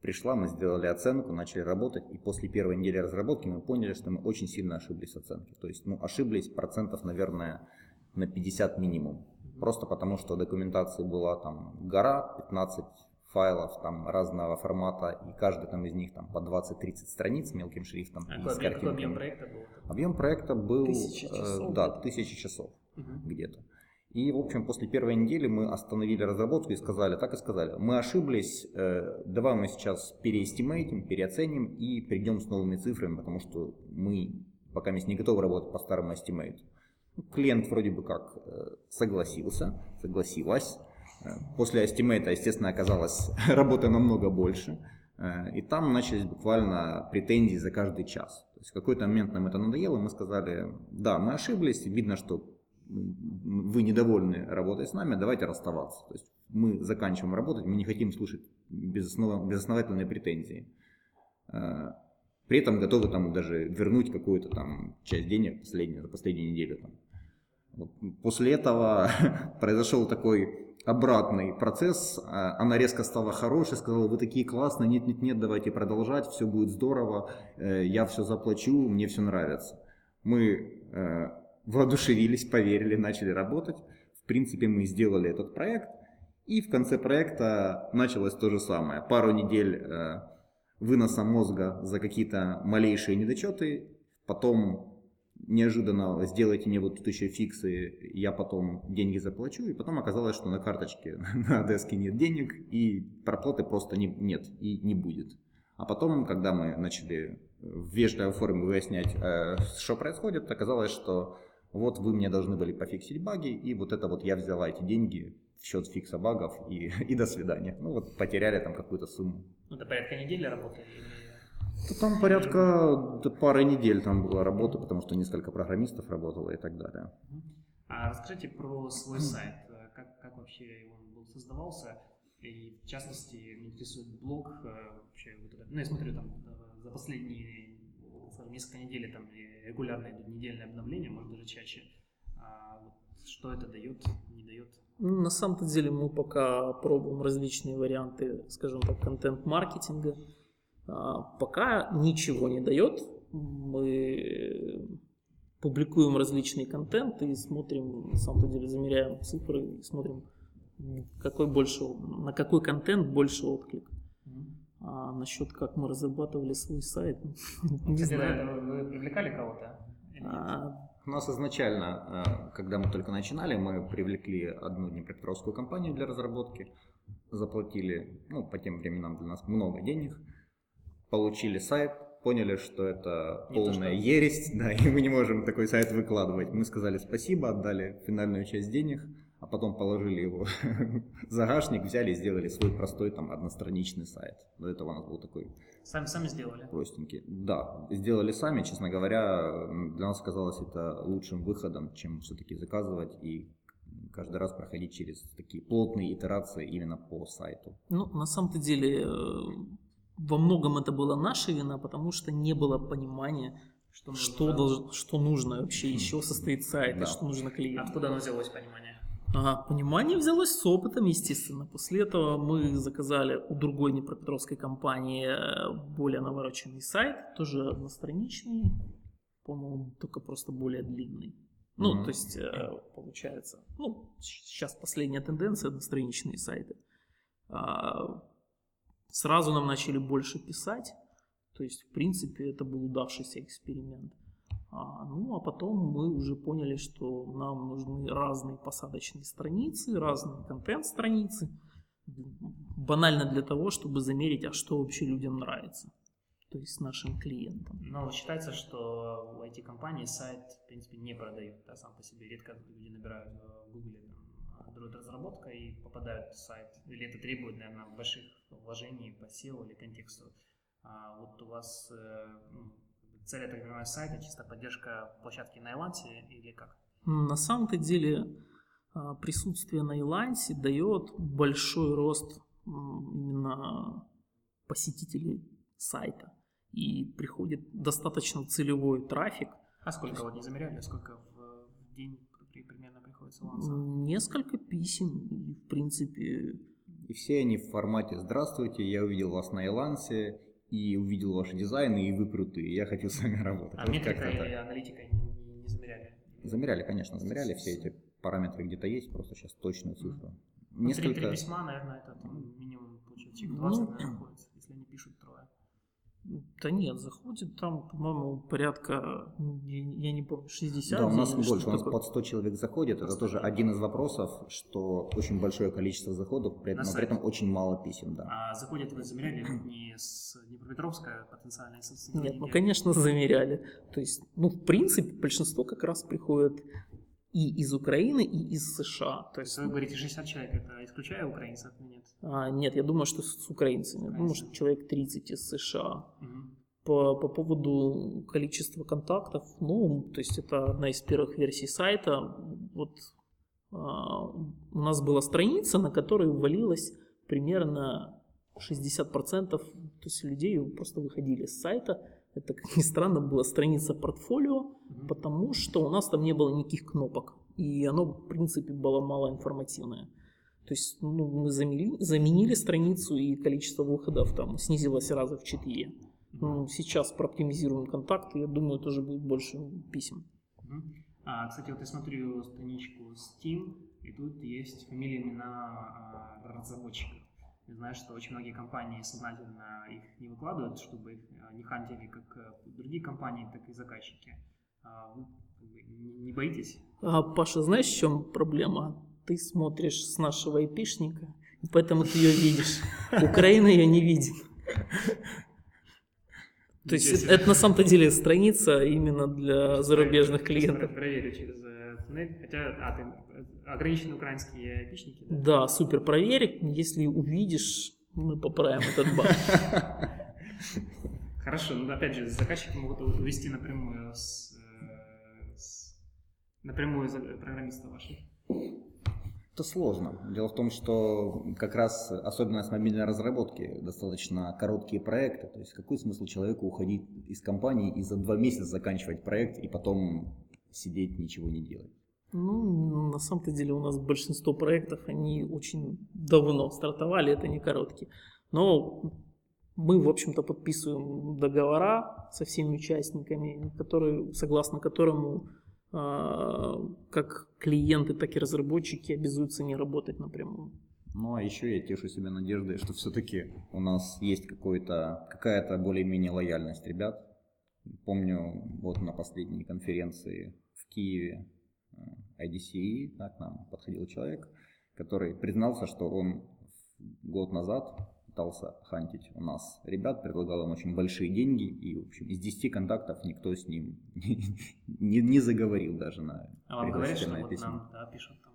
пришла, мы сделали оценку, начали работать, и после первой недели разработки мы поняли, что мы очень сильно ошиблись в оценке. То есть, ну, ошиблись процентов, наверное, на 50 минимум. Просто потому, что документации была там гора, 15 файлов там разного формата, и каждый там из них там по 20-30 страниц мелким шрифтом. А какой, объем, какой объем проекта был? Объем проекта был тысяча э, часов, э, да, тысячи часов угу. где-то. И, в общем, после первой недели мы остановили разработку и сказали, так и сказали, мы ошиблись, э, давай мы сейчас пере estimate им, переоценим и придем с новыми цифрами, потому что мы пока не готовы работать по старому estimate у. Клиент вроде бы как э, согласился, согласилась. Э, после estimate, естественно, оказалось работы намного больше. Э, и там начались буквально претензии за каждый час. То есть в какой-то момент нам это надоело, мы сказали, да, мы ошиблись, видно, что вы недовольны работой с нами, давайте расставаться. То есть мы заканчиваем работать, мы не хотим слушать безоснов... безосновательные претензии. При этом готовы там даже вернуть какую-то там часть денег последнюю, за последнюю неделю. Там. После этого произошел такой обратный процесс, а, она резко стала хорошей, сказала, вы такие классные, нет, нет, нет, давайте продолжать, все будет здорово, э, я все заплачу, мне все нравится. Мы э, воодушевились, поверили, начали работать. В принципе, мы сделали этот проект, и в конце проекта началось то же самое. Пару недель э, выноса мозга за какие-то малейшие недочеты, потом неожиданно сделайте мне вот тут еще фиксы, я потом деньги заплачу, и потом оказалось, что на карточке на деске нет денег, и проплаты просто не, нет и не будет. А потом, когда мы начали в вежливой форме выяснять, э, что происходит, оказалось, что вот вы мне должны были пофиксить баги, и вот это вот я взяла эти деньги в счет фикса багов, и, и до свидания. Ну вот потеряли там какую-то сумму. Ну, это порядка недели работали? Да там порядка пары недель там была работа, потому что несколько программистов работало и так далее. А расскажите про свой сайт. Как, как вообще он был создавался? И в частности, меня интересует блог. Э, вообще, ну, я смотрю там за последние скажем, несколько недель там регулярно идут недельные обновления, может даже чаще. А вот что это дает, не дает? Ну, на самом-то деле мы пока пробуем различные варианты, скажем так, контент-маркетинга. А, пока ничего не дает. Мы публикуем различный контент и смотрим, на самом деле замеряем цифры и смотрим, какой больше, на какой контент больше отклик. А насчет как мы разрабатывали свой сайт, не знаю. Вы привлекали кого-то? А, у нас изначально, э, когда мы только начинали, мы привлекли одну днепропетровскую компанию для разработки, заплатили, ну, по тем временам для нас много денег – получили сайт, поняли, что это не полная то, что... ересь, да, и мы не можем такой сайт выкладывать. Мы сказали спасибо, отдали финальную часть денег, а потом положили его в загашник, взяли и сделали свой простой там одностраничный сайт. До этого у нас был такой... Сами, сами сделали? Простенький. Да, сделали сами, честно говоря, для нас казалось это лучшим выходом, чем все-таки заказывать и каждый раз проходить через такие плотные итерации именно по сайту. Ну, на самом-то деле, э, во многом это была наша вина, потому что не было понимания, что, что, долж, что нужно вообще, из чего состоит сайт, да. и что нужно клиенту. Откуда оно взялось понимание? Ага, понимание взялось с опытом, естественно. После этого мы заказали у другой Днепропетровской компании э, более навороченный сайт, тоже одностраничный, по-моему, только просто более длинный. Ну, mm-hmm. то есть, э, получается, ну, сейчас последняя тенденция одностраничные сайты. А, Сразу нам начали больше писать, то есть, в принципе, это был удавшийся эксперимент. А, ну, а потом мы уже поняли, что нам нужны разные посадочные страницы, разные контент-страницы, банально для того, чтобы замерить, а что вообще людям нравится, то есть нашим клиентам. Но считается, что у IT-компании сайт, в принципе, не продают, да, сам по себе. Редко люди набирают в Google разработка и попадают в сайт? Или это требует, наверное, больших вложений по SEO или контексту? А вот у вас э, ну, цель, я так понимаю, сайта, чисто поддержка площадки на Илансе или как? На самом-то деле а, присутствие на Илансе дает большой рост именно посетителей сайта. И приходит достаточно целевой трафик. А сколько вот не замеряли? Сколько в день примерно приходится Несколько писем, и в принципе... И все они в формате «Здравствуйте, я увидел вас на Илансе, и увидел ваши дизайны, и вы крутые, я хочу с вами работать». А вот метрика или аналитика не, не замеряли? Замеряли, конечно, замеряли, все эти параметры где-то есть, просто сейчас точную цифру. Mm-hmm. Несколько... Три письма, наверное, это там, минимум получается, 20 ну, наверное, если они пишут. Да нет, заходит там, по-моему, порядка, я не помню, 60. Да, у нас больше, у нас под 100 человек заходит. Это тоже один из вопросов, что очень большое количество заходов, при этом, но при этом очень мало писем. Да. А заходят вы замеряли не с Днепропетровска потенциальной Нет, ну, конечно, замеряли. То есть, ну, в принципе, большинство как раз приходит и из Украины, и из США. То есть вы говорите 60 человек, это исключая украинцев или нет? А, нет, я думаю, что с украинцами. Я думаю, что человек 30 из США. Мгм. По, по поводу количества контактов, ну, то есть это одна из первых версий сайта. Вот а, у нас была страница, на которой ввалилось примерно 60% то есть людей просто выходили с сайта. Это, как ни странно, была страница портфолио, Мгм. потому что у нас там не было никаких кнопок. И оно, в принципе, было малоинформативное. То есть ну, мы замели- заменили страницу, и количество выходов там снизилось раза в 4. Ну, сейчас прооптимизируем контакты, я думаю, тоже будет больше писем. А, кстати, вот я смотрю страничку Steam, и тут есть фамилии, имена а, разработчиков. Я знаю, что очень многие компании сознательно их не выкладывают, чтобы их а, не хантили как э, другие компании, так и заказчики. А вы бы, не боитесь? А, Паша, знаешь, в чем проблема? Ты смотришь с нашего айпишника, и поэтому ты ее видишь. Украина ее не видит. То есть это, на самом-то деле страница именно для зарубежных клиентов. Про- Проверю через э, туннель. Хотя, а, ты э, ограничены украинские айпишники, да? Да, супер, проверь. Если увидишь, мы поправим этот баг. Хорошо, ну опять же, заказчики могут увести напрямую с, э, с- напрямую за программиста ваших. Это сложно. Дело в том, что как раз особенность мобильной разработки достаточно короткие проекты. То есть какой смысл человеку уходить из компании и за два месяца заканчивать проект и потом сидеть ничего не делать? Ну, на самом-то деле у нас большинство проектов, они очень давно стартовали, это не короткие. Но мы, в общем-то, подписываем договора со всеми участниками, которые, согласно которому а, как клиенты, так и разработчики обязуются не работать напрямую. Ну а еще я тешу себя надеждой, что все-таки у нас есть какой-то, какая-то более-менее лояльность ребят. Помню, вот на последней конференции в Киеве IDCE, да, к нам подходил человек, который признался, что он год назад пытался хантить у нас ребят, предлагал им очень большие деньги, и, в общем, из 10 контактов никто с ним не, не заговорил даже на А вам говорят, что пригласительное вот письмо. нам да, пишут там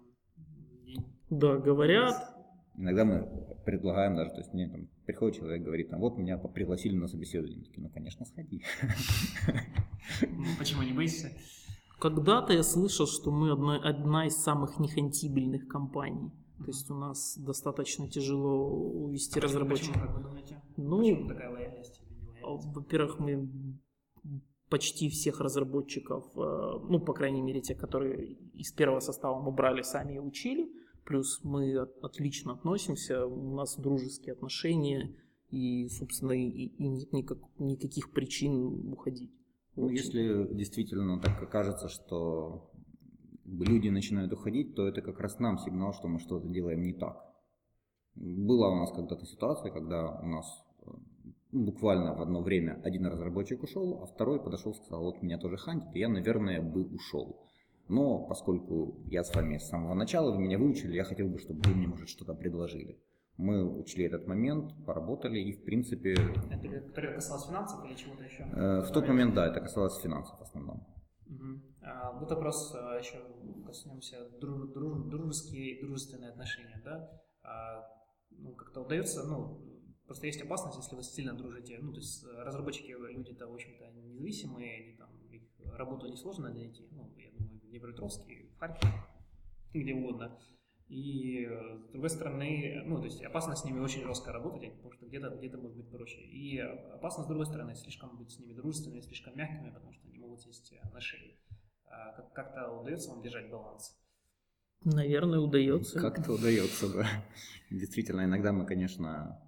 день. Да, говорят, Иногда мы предлагаем даже, то есть мне там приходит человек, говорит, там, вот меня пригласили на собеседование. Мы такие, ну, конечно, сходи. Почему не боишься? Когда-то я слышал, что мы одна, одна из самых нехантибельных компаний. То есть у нас достаточно тяжело увести разработчиков. Почему, как вы думаете? Ну, Почему такая лояльность А? Во-первых, мы почти всех разработчиков, э, ну, по крайней мере, те, которые из первого состава мы брали, сами и учили. Плюс мы от- отлично относимся, у нас дружеские отношения, и, собственно, и, и нет никак- никаких причин уходить. Ну, если действительно так окажется, что люди начинают уходить, то это как раз нам сигнал, что мы что-то делаем не так. Была у нас когда-то ситуация, когда у нас э, буквально в одно время один разработчик ушел, а второй подошел и сказал, вот меня тоже хантит, и я, наверное, бы ушел. Но поскольку я с вами с самого начала, вы меня выучили, я хотел бы, чтобы вы мне, может, что-то предложили. Мы учли этот момент, поработали, и, в принципе, Это которое касалось финансов или чего-то еще? э, в тот момент, да, это касалось финансов в основном. Мгм. А, вот вопрос а, еще коснемся друж- друж- дружеские, дружественные отношения, да? А, ну, как-то удается, ну, просто есть опасность, если вы сильно дружите, ну, то есть э, разработчики, люди-то, в общем-то, независимые, они там, их работу несложно найти, ну, я думаю, в Днепропетровске, в Харькове, где угодно. И э, с другой стороны, ну, то есть опасно с ними очень жестко работать, потому что где-то где может быть проще. И опасно с другой стороны, слишком быть с ними дружественными, слишком мягкими, потому что они могут сесть э, на шею. А как- Как-то удается вам держать баланс? Наверное, удается. Как-то удается, да. Действительно, иногда мы, конечно,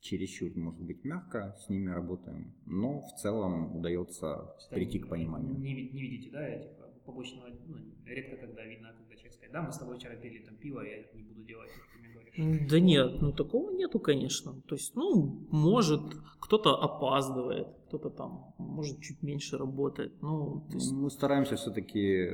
чересчур, может быть, мягко с ними работаем, но в целом удается прийти к пониманию. Не, не видите, да, этих э, побочного, ну, редко когда видно, да, мы с тобой вчера пили там пиво, я не буду делать, ты мне говоришь. Да нет, ну такого нету, конечно. То есть, ну, может, кто-то опаздывает, кто-то там, может, чуть меньше работает. Ну, то есть, Мы стараемся все-таки,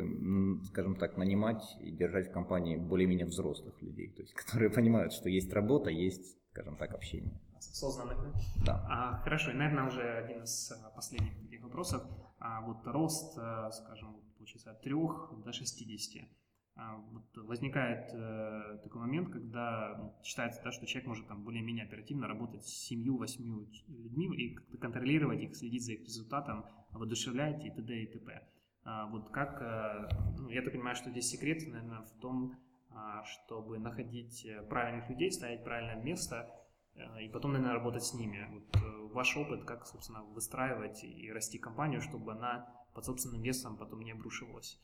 скажем так, нанимать и держать в компании более-менее взрослых людей, то есть, которые понимают, что есть работа, есть, скажем так, общение. Осознанных, да? Да. А, хорошо, и, наверное, уже один из а, последних таких вопросов. А, вот рост, а, скажем, получается, от 3 до 60. А, вот возникает э, такой момент, когда ну, считается, да, что человек может там более-менее оперативно работать с 7-8 людьми и контролировать их, следить за их результатом, воодушевлять и т.д. и т.п. А, вот как, э, ну, я так понимаю, что здесь секрет, наверное, в том, а, чтобы находить э, правильных людей, ставить правильное место э, и потом, наверное, работать с ними. Вот э, ваш опыт, как, собственно, выстраивать и расти компанию, чтобы она под собственным весом потом не обрушивалась.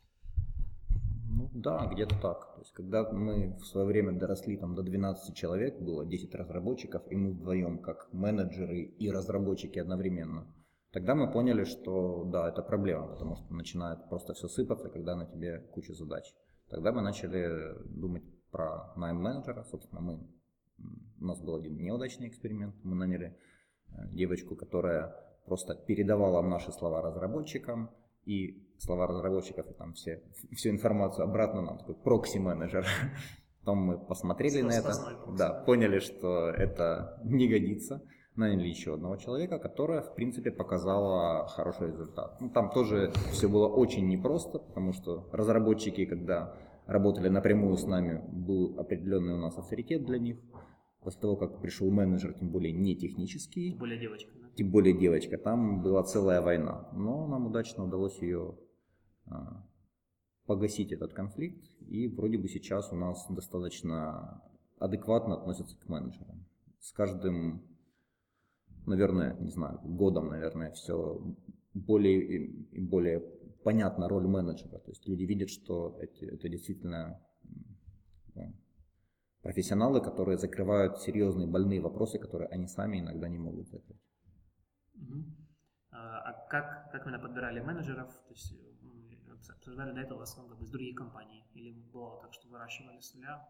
Ну да, где-то так. То есть, когда мы в свое время доросли там, до 12 человек, было 10 разработчиков, и мы вдвоем как менеджеры и разработчики одновременно, тогда мы поняли, что да, это проблема, потому что начинает просто все сыпаться, когда на тебе куча задач. Тогда мы начали думать про найм менеджера. Собственно, мы, у нас был один неудачный эксперимент. Мы наняли э, девочку, которая просто передавала наши слова разработчикам, и слова разработчиков, и там все, всю информацию обратно нам, такой прокси-менеджер. Потом мы посмотрели на это, да, поняли, что это не годится наняли еще одного человека, которая, в принципе, показала хороший результат. Ну, там тоже все было очень непросто, потому что разработчики, когда работали напрямую с нами, был определенный у нас авторитет для них. После того, как пришел менеджер, тем более не технический. Тем более девочка. Да? Тем более девочка. Там была целая война. Но нам удачно удалось ее погасить этот конфликт. И вроде бы сейчас у нас достаточно адекватно относятся к менеджерам. С каждым наверное, не знаю, годом, наверное, все более и более понятна роль менеджера. То есть люди видят, что эти, это действительно ну, профессионалы, которые закрывают серьезные больные вопросы, которые они сами иногда не могут закрыть. Угу. А как, как вы подбирали менеджеров? То есть обсуждали до этого в основном как бы с других компаний? Или было так, что выращивали с нуля?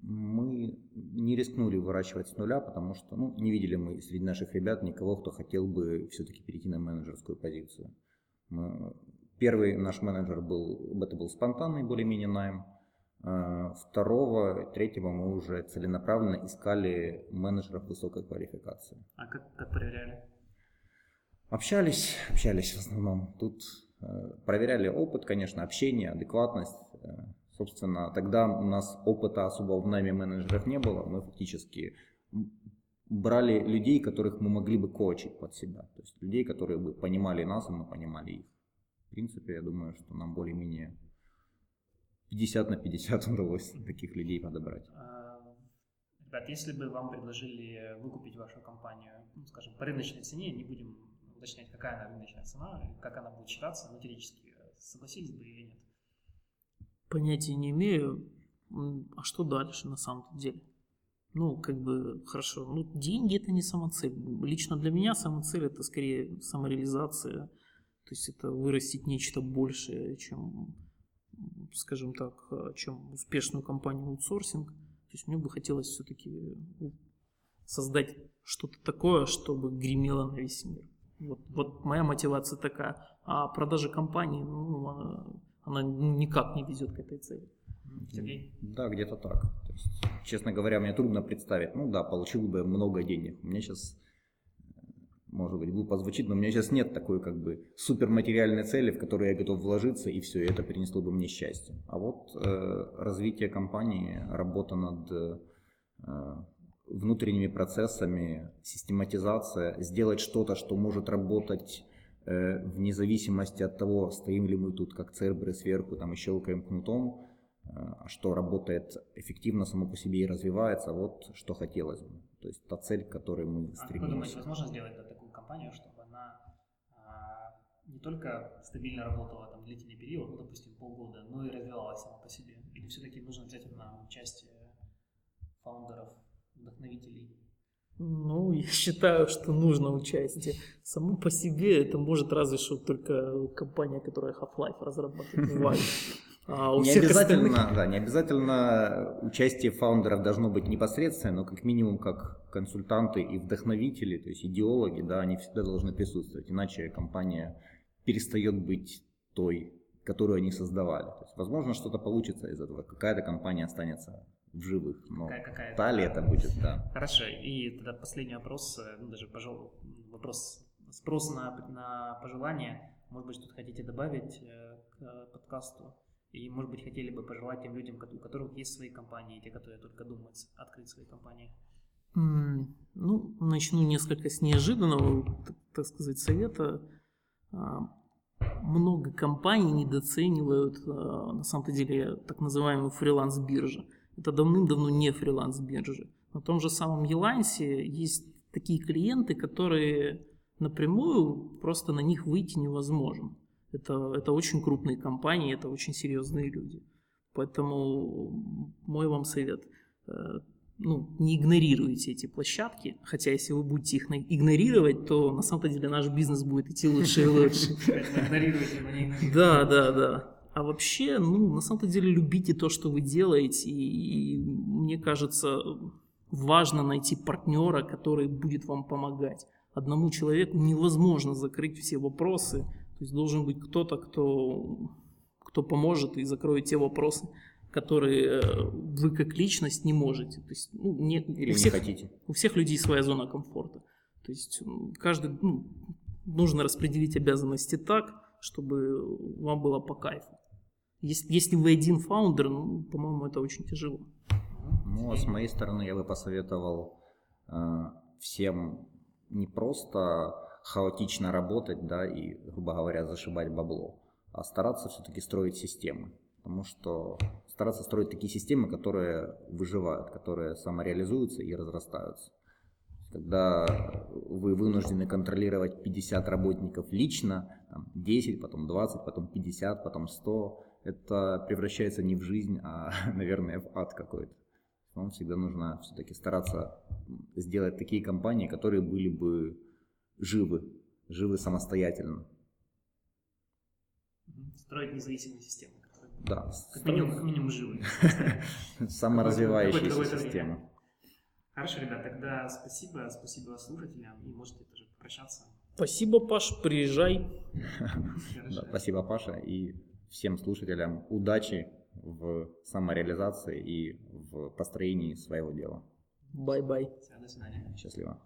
мы не рискнули выращивать с нуля, потому что ну, не видели мы среди наших ребят никого, кто хотел бы все-таки перейти на менеджерскую позицию. Мы, первый наш менеджер был, это был спонтанный более-менее найм. А, второго, третьего мы уже целенаправленно искали менеджеров высокой квалификации. А как, как проверяли? Общались, общались в основном. Тут проверяли опыт, конечно, общение, адекватность, э, Собственно, тогда у нас опыта особо в найме менеджеров не было. Мы фактически брали людей, которых мы могли бы коучить под себя. То есть людей, которые бы понимали нас, и мы понимали их. В принципе, я думаю, что нам более-менее 50 на 50 удалось таких людей подобрать. А, ребят, если бы вам предложили выкупить вашу компанию, ну, скажем, по рыночной цене, не будем уточнять, какая она рыночная цена, как она будет считаться, теоретически согласились бы или нет? понятия не имею, а что дальше на самом деле? Ну, как бы, хорошо, ну, деньги это не самоцель. Лично для меня самоцель это скорее самореализация, то есть это вырастить нечто большее, чем, скажем так, чем успешную компанию аутсорсинг. То есть мне бы хотелось все-таки создать что-то такое, чтобы гремело на весь мир. Вот, вот моя мотивация такая. А продажа компании, ну, она никак не везет к этой цели. Сергей? Да, где-то так. То есть, честно говоря, мне трудно представить. Ну да, получил бы много денег. У меня сейчас, может быть, глупо звучит, но у меня сейчас нет такой как бы суперматериальной цели, в которую я готов вложиться, и все, и это принесло бы мне счастье. А вот э, развитие компании, работа над э, внутренними процессами, систематизация, сделать что-то, что может работать Э, вне зависимости от того, стоим ли мы тут как цербры сверху там и щелкаем кнутом, э, а что работает эффективно само по себе и развивается, вот что хотелось бы. То есть та цель, к которой мы стремимся. А вы думаете, возможно сделать да, такую компанию, чтобы она а, не только стабильно работала там длительный период, ну, допустим, полгода, но и развивалась сама по себе? Или все-таки нужно обязательно участие фаундеров, вдохновителей? Ну, я считаю, что нужно участие. Само по себе это может разве что только компания, которая Half-Life разрабатывает, А не обязательно, остальных... да, не обязательно участие фаундеров должно быть непосредственно, но как минимум как консультанты и вдохновители, то есть идеологи, да, они всегда должны присутствовать, иначе компания перестает быть той, которую они создавали. То есть, возможно, что-то получится из этого, какая-то компания останется в живых. Но какая, какая та ли это будет, да. Хорошо, и тогда последний вопрос, э, ну, даже пожалуй, вопрос, спрос на, на пожелания. может быть, что-то хотите добавить э, к подкасту? И, может быть, хотели бы пожелать тем людям, у которых есть свои компании, те, которые только думают открыть свои компании? Ну, начну несколько с неожиданного, так, так сказать, совета. А, много компаний недооценивают, а, на самом деле, так называемую фриланс-биржу. Это давным-давно не фриланс-биржи. На том же самом Елансе есть такие клиенты, которые напрямую просто на них выйти невозможно. Это, это очень крупные компании, это очень серьезные люди. Поэтому мой вам совет. Э, ну, не игнорируйте эти площадки, хотя если вы будете их игнорировать, то на самом деле наш бизнес будет идти лучше и лучше. Да, да, да. А вообще, ну, на самом деле любите то, что вы делаете, и мне кажется, важно найти партнера, который будет вам помогать. Одному человеку невозможно закрыть все вопросы, то есть должен быть кто-то, кто, кто поможет и закроет те вопросы, которые э, вы как личность не можете. То есть, ну, не, Или у всех, не хотите. У всех людей своя зона комфорта. То есть каждый, ну, нужно распределить обязанности так, чтобы вам было по кайфу. Если, если вы один фаундер, ну, по-моему, это очень тяжело. Ну, а с моей стороны я бы посоветовал э, всем не просто хаотично работать, да, и, грубо говоря, зашибать бабло, а стараться все-таки строить системы. Потому что стараться строить такие системы, которые выживают, которые самореализуются и разрастаются. Когда вы вынуждены контролировать 50 работников лично, там, 10, потом 20, потом 50, потом 100, это превращается не в жизнь, а, наверное, в ад какой-то. Вам всегда нужно все-таки стараться сделать такие компании, которые были бы живы, живы самостоятельно. Строить независимые системы. Да. Как минимум, как минимум живые. Саморазвивающиеся системы. Хорошо, ребят, тогда спасибо, спасибо слушателям, и можете тоже попрощаться. Спасибо, Паш, приезжай. Спасибо, Паша, и всем слушателям удачи в самореализации и в построении своего дела. Bye-bye. До свидания. Счастливо.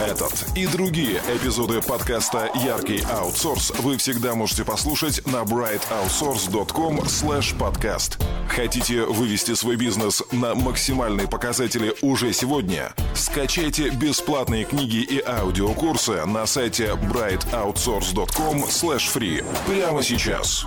Этот и другие эпизоды подкаста «Яркий аутсорс» вы всегда можете послушать на brightoutsource.com podcast. Хотите вывести свой бизнес на максимальные показатели уже сегодня? Скачайте бесплатные книги и аудиокурсы на сайте brightoutsource.com free прямо сейчас.